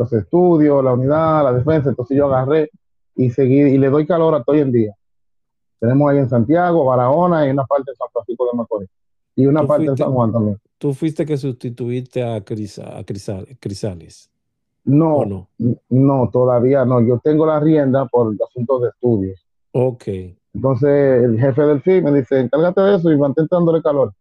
los estudios, la unidad, la defensa. Entonces, yo agarré y seguí y le doy calor hasta hoy en día. Tenemos ahí en Santiago, Barahona y una parte de San Francisco de Macorís. Y una parte fuiste, de San Juan también. Tú fuiste que sustituiste a, Crisa, a Crisales. Crisales. No, no, no, todavía no. Yo tengo la rienda por asuntos de estudios. Ok. Entonces el jefe del FI me dice, encárgate de eso y mantén dándole calor.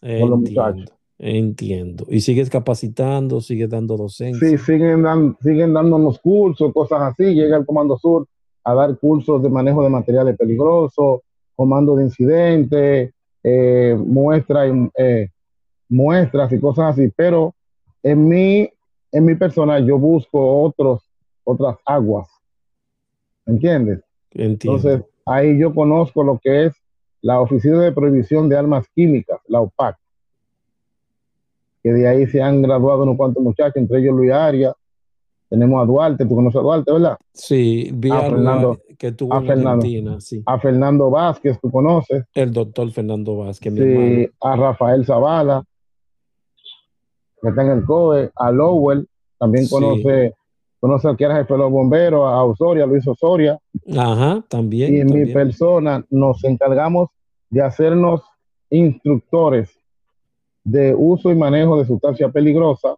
Entiendo, entiendo. Y sigues capacitando, sigues dando docencia. Sí, siguen, dan, siguen dándonos cursos, cosas así. Llega el Comando Sur a dar cursos de manejo de materiales peligrosos, comando de incidentes, eh, muestras, eh, muestras y cosas así. Pero en mi en mi persona yo busco otros, otras aguas. ¿Entiendes? Entiendo. Entonces, ahí yo conozco lo que es la Oficina de Prohibición de Armas Químicas, la OPAC, que de ahí se han graduado unos cuantos muchachos, entre ellos Luis Arias, tenemos a Duarte, tú conoces a Duarte, ¿verdad? Sí, vi a, Fernando, que tuvo a en Fernando, Argentina, sí. A Fernando Vázquez, tú conoces. El doctor Fernando Vázquez, mi sí, hermano. a Rafael Zavala, que está en el COE, a Lowell, también Sí. conoce, conoce al que era jefe de los bomberos, a Osoria, Luis Osoria, Ajá, también. y en mi persona nos encargamos de hacernos instructores de uso y manejo de sustancias peligrosas,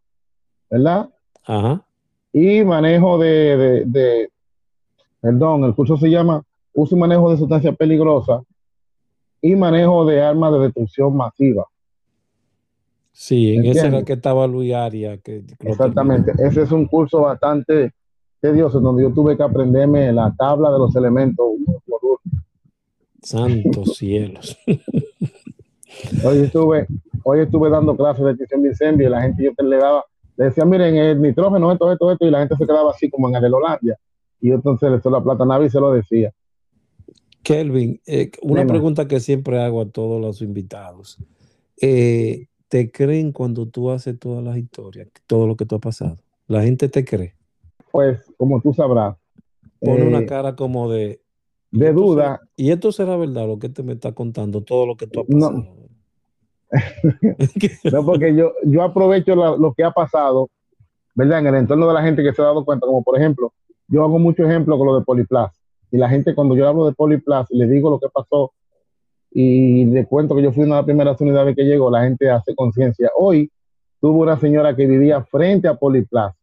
¿verdad? Ajá. Y manejo de, de, de- perdón, el curso se llama uso y manejo de sustancias peligrosas y manejo de armas de destrucción masiva. Sí, en ese era el que estaba Luis Arias. Que, Exactamente. Ese es un curso bastante tedioso, donde yo tuve que aprenderme la tabla de los elementos uno por uno. Santos cielos. hoy estuve, hoy estuve dando clases de extinción de incendio y la gente yo te le daba, le decía, miren, el nitrógeno, esto, esto, esto, y la gente se quedaba así como en el Holandia. Y yo entonces le la plata nave y se lo decía. Kelvin, eh, una pregunta que siempre hago a todos los invitados. Eh, ¿Te creen cuando tú haces todas las historias, todo lo que tú has pasado? ¿La gente te cree? Pues, como tú sabrás. Pone una eh, cara como de... De duda. ¿Y esto será verdad lo que te me está contando, todo lo que tú has pasado? No, no porque yo, yo aprovecho lo que ha pasado, ¿verdad? En el entorno de la gente que se ha dado cuenta, como por ejemplo, yo hago mucho ejemplo con lo de Poliplas. Y la gente, cuando yo hablo de Poliplas y le digo lo que pasó y le cuento que yo fui una de las primeras unidades que llegó, la gente hace conciencia. Hoy tuvo una señora que vivía frente a Poliplas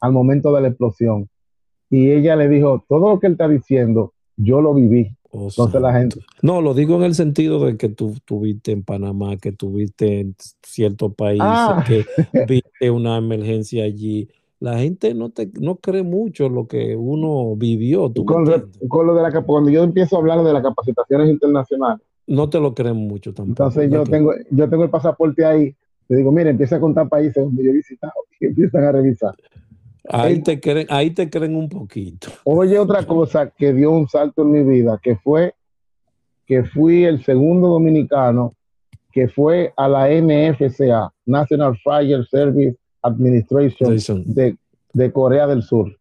al momento de la explosión y ella le dijo, todo lo que él está diciendo, yo lo viví. Oh, Entonces la gente... No, lo digo en el sentido de que tú estuviste en Panamá, que tuviste en ciertos países, ah. que viste una emergencia allí la gente no te no cree mucho lo que uno vivió. con, lo de la cuando yo empiezo a hablar de las capacitaciones internacionales. No te lo creen mucho tampoco. Entonces yo tengo, yo tengo el pasaporte ahí. Te digo, mire, empieza a contar países donde yo he visitado y empiezan a revisar. Ahí te creen, ahí te creen un poquito. Oye, otra cosa que dio un salto en mi vida, que fue que fui el segundo dominicano que fue a la NFCA, National Fire Service Administration de, Corea del Sur.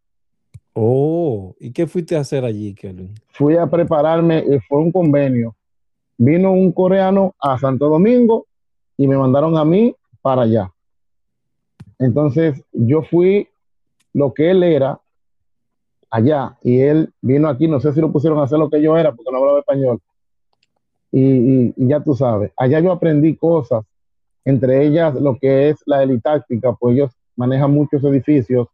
Oh, ¿y qué fuiste a hacer allí, Kelvin? Fui a prepararme, eh, fue un convenio. Vino un coreano a Santo Domingo y me mandaron a mí para allá. Entonces yo fui lo que él era allá y él vino aquí, no sé si lo pusieron a hacer lo que yo era porque no hablaba español. y ya tú sabes, allá yo aprendí cosas entre ellas lo que es la helitáctica, pues ellos manejan muchos edificios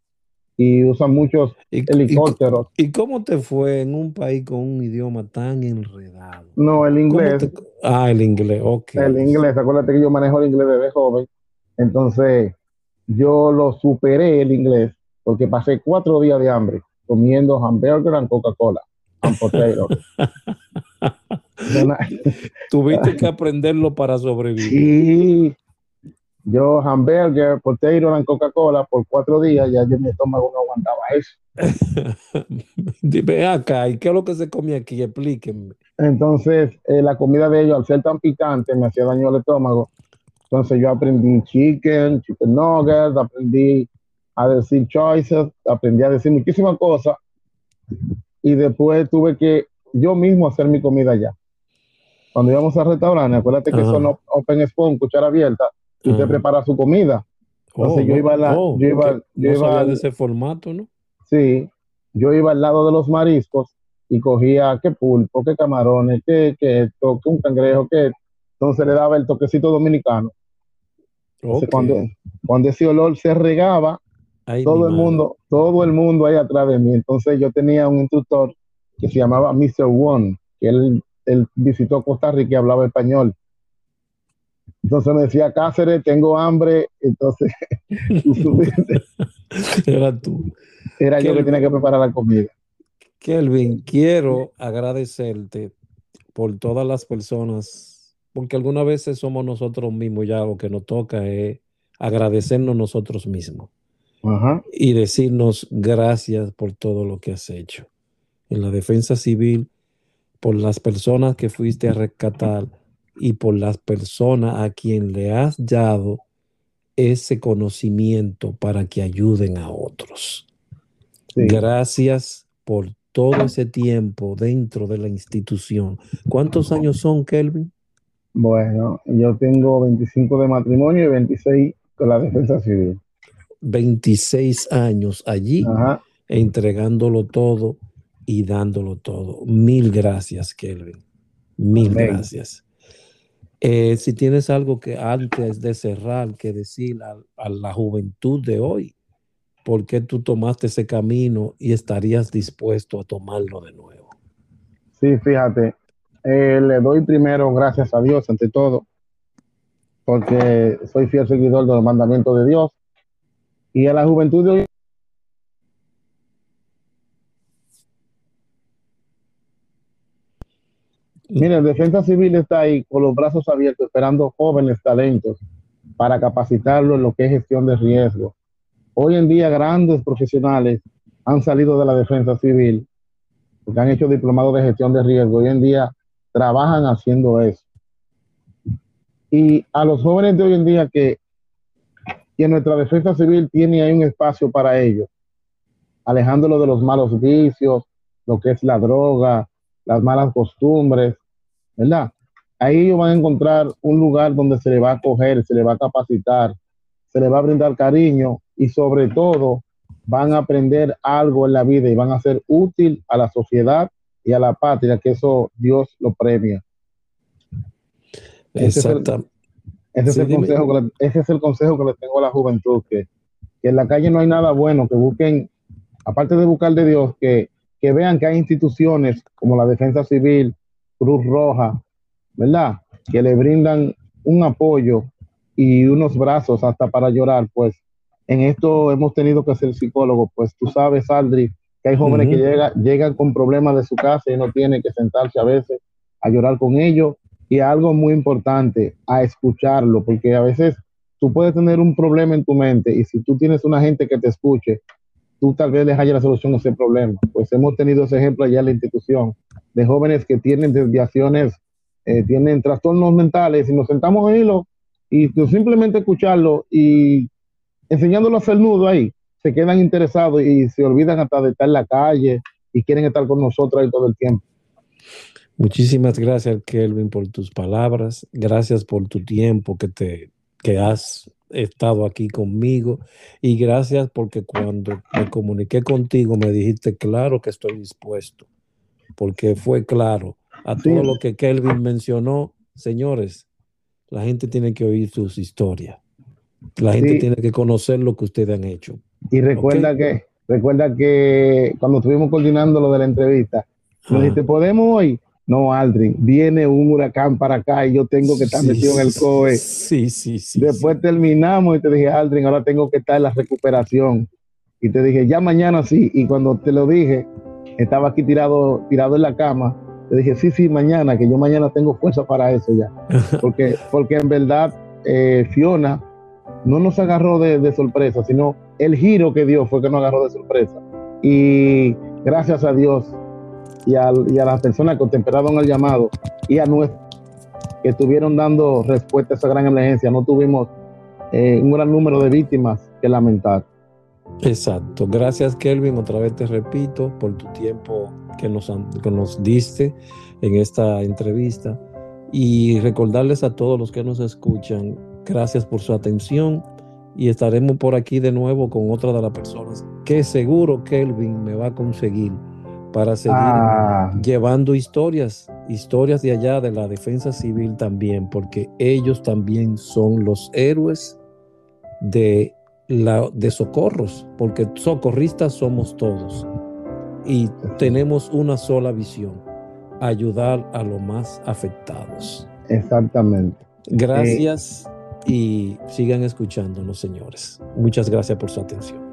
y usan muchos helicópteros. ¿Y, cómo te fue en un país con un idioma tan enredado? No, el inglés. Ah, el inglés, ok. El inglés, acuérdate que yo manejo el inglés desde joven, entonces yo lo superé el inglés porque pasé cuatro días de hambre comiendo hamburger y Coca-Cola. Tuviste que aprenderlo para sobrevivir. Sí, yo hamburger, potato en Coca-Cola por cuatro días, ya yo mi estómago no aguantaba eso. Dime acá, ¿y qué es lo que se come aquí? Explíquenme. Entonces, eh, la comida de ellos, al ser tan picante, me hacía daño al estómago. Entonces, yo aprendí chicken, chicken nuggets, aprendí a decir choices, aprendí a decir muchísimas cosas. Y después tuve que yo mismo hacer mi comida ya. Cuando íbamos al restaurante, acuérdate que son open spoon, cuchara abierta y usted prepara su comida. Entonces yo iba, la, oh, yo iba, yo iba de ese formato, ¿no? Sí, yo iba al lado de los mariscos y cogía qué pulpo, qué camarones, qué, qué esto, qué un cangrejo, qué entonces le daba el toquecito dominicano. cuando, cuando ese olor se regaba, todo el mundo, todo el mundo ahí atrás de mí. Entonces yo tenía un instructor que se llamaba Mr. One, que él, él visitó Costa Rica y hablaba español. Entonces me decía, Cáceres, tengo hambre. Entonces, era tú. Era yo que tenía que preparar la comida. Kelvin, quiero agradecerte por todas las personas, porque algunas veces somos nosotros mismos ya lo que nos toca es agradecernos nosotros mismos y decirnos gracias por todo lo que has hecho en la defensa civil, por las personas que fuiste a rescatar y por las personas a quien le has dado ese conocimiento para que ayuden a otros. Gracias por todo ese tiempo dentro de la institución. ¿Cuántos años son, Kelvin? Bueno, yo tengo 25 de matrimonio y 26 con la defensa civil. 26 años allí, entregándolo todo y dándolo todo. Mil gracias, Kelvin. Mil gracias. Eh, si tienes algo que antes de cerrar que decir a, la juventud de hoy, ¿por qué tú tomaste ese camino y estarías dispuesto a tomarlo de nuevo? Sí, fíjate, eh, le doy primero gracias a Dios ante todo, porque soy fiel seguidor de los mandamientos de Dios. Y a la juventud de hoy Mire, Defensa Civil está ahí con los brazos abiertos, esperando jóvenes talentos para capacitarlo en lo que es gestión de riesgo. Hoy en día grandes profesionales han salido de la defensa civil porque han hecho diplomados de gestión de riesgo. Hoy en día trabajan haciendo eso. Y a los jóvenes de hoy en día que, que nuestra defensa civil tiene ahí un espacio para ellos, alejándolo de los malos vicios, lo que es la droga, las malas costumbres, ¿verdad? Ahí ellos van a encontrar un lugar donde se le va a acoger, se le va a capacitar, se le va a brindar cariño y sobre todo van a aprender algo en la vida y van a ser útil a la sociedad y a la patria, que eso Dios lo premia. Exacto. Ese es, el, consejo que le, ese es el consejo que le tengo a la juventud, que, que, en la calle no hay nada bueno, que busquen, aparte de buscar de Dios, que, que vean que hay instituciones como la Defensa Civil, Cruz Roja, ¿verdad? Que le brindan un apoyo y unos brazos hasta para llorar, pues en esto hemos tenido que ser psicólogos, pues tú sabes, Aldri, que hay jóvenes que llega, llegan con problemas de su casa y no tienen que sentarse a veces a llorar con ellos. Y algo muy importante, a escucharlo, porque a veces tú puedes tener un problema en tu mente y si tú tienes una gente que te escuche, tú tal vez les haya la solución a ese problema. Pues hemos tenido ese ejemplo allá en la institución de jóvenes que tienen desviaciones, eh, tienen trastornos mentales y nos sentamos a hilo y simplemente escucharlo y enseñándolo a hacer nudo ahí, se quedan interesados y se olvidan hasta de estar en la calle y quieren estar con nosotros ahí todo el tiempo. Muchísimas gracias, Kelvin, por tus palabras. Gracias por tu tiempo que te que has estado aquí conmigo y gracias porque cuando me comuniqué contigo me dijiste claro que estoy dispuesto, porque fue claro a todo lo que Kelvin mencionó, señores, la gente tiene que oír sus historias. La gente tiene que conocer lo que ustedes han hecho. Y recuerda que recuerda que cuando estuvimos coordinando lo de la entrevista, me dijiste, ¿podemos hoy? No, Aldrin, viene un huracán para acá y yo tengo que estar metido en el COE. Sí, sí, sí. Después terminamos y te dije, Aldrin, ahora tengo que estar en la recuperación. Y te dije, ya mañana sí. Y cuando te lo dije, estaba aquí tirado, tirado en la cama. Te dije, sí, sí, mañana, que yo mañana tengo fuerza para eso ya. Porque, porque en verdad, eh, Fiona no nos agarró de, sorpresa, sino el giro que dio fue que nos agarró de sorpresa. Y gracias a Dios y a, las personas que contemperaron el llamado y a nuestros que estuvieron dando respuesta a esa gran emergencia, no tuvimos eh, un gran número de víctimas que lamentar. Exacto. Gracias, Kelvin. Otra vez te repito por tu tiempo que nos, que nos diste en esta entrevista. Y recordarles a todos los que nos escuchan Gracias por su atención y estaremos por aquí de nuevo con otra de las personas que seguro Kelvin me va a conseguir para seguir ah. llevando historias, historias de allá de la defensa civil también, porque ellos también son los héroes de, la, de socorros, porque socorristas somos todos y tenemos una sola visión, ayudar a los más afectados. Exactamente. Gracias y sigan escuchándonos, señores. Muchas gracias por su atención.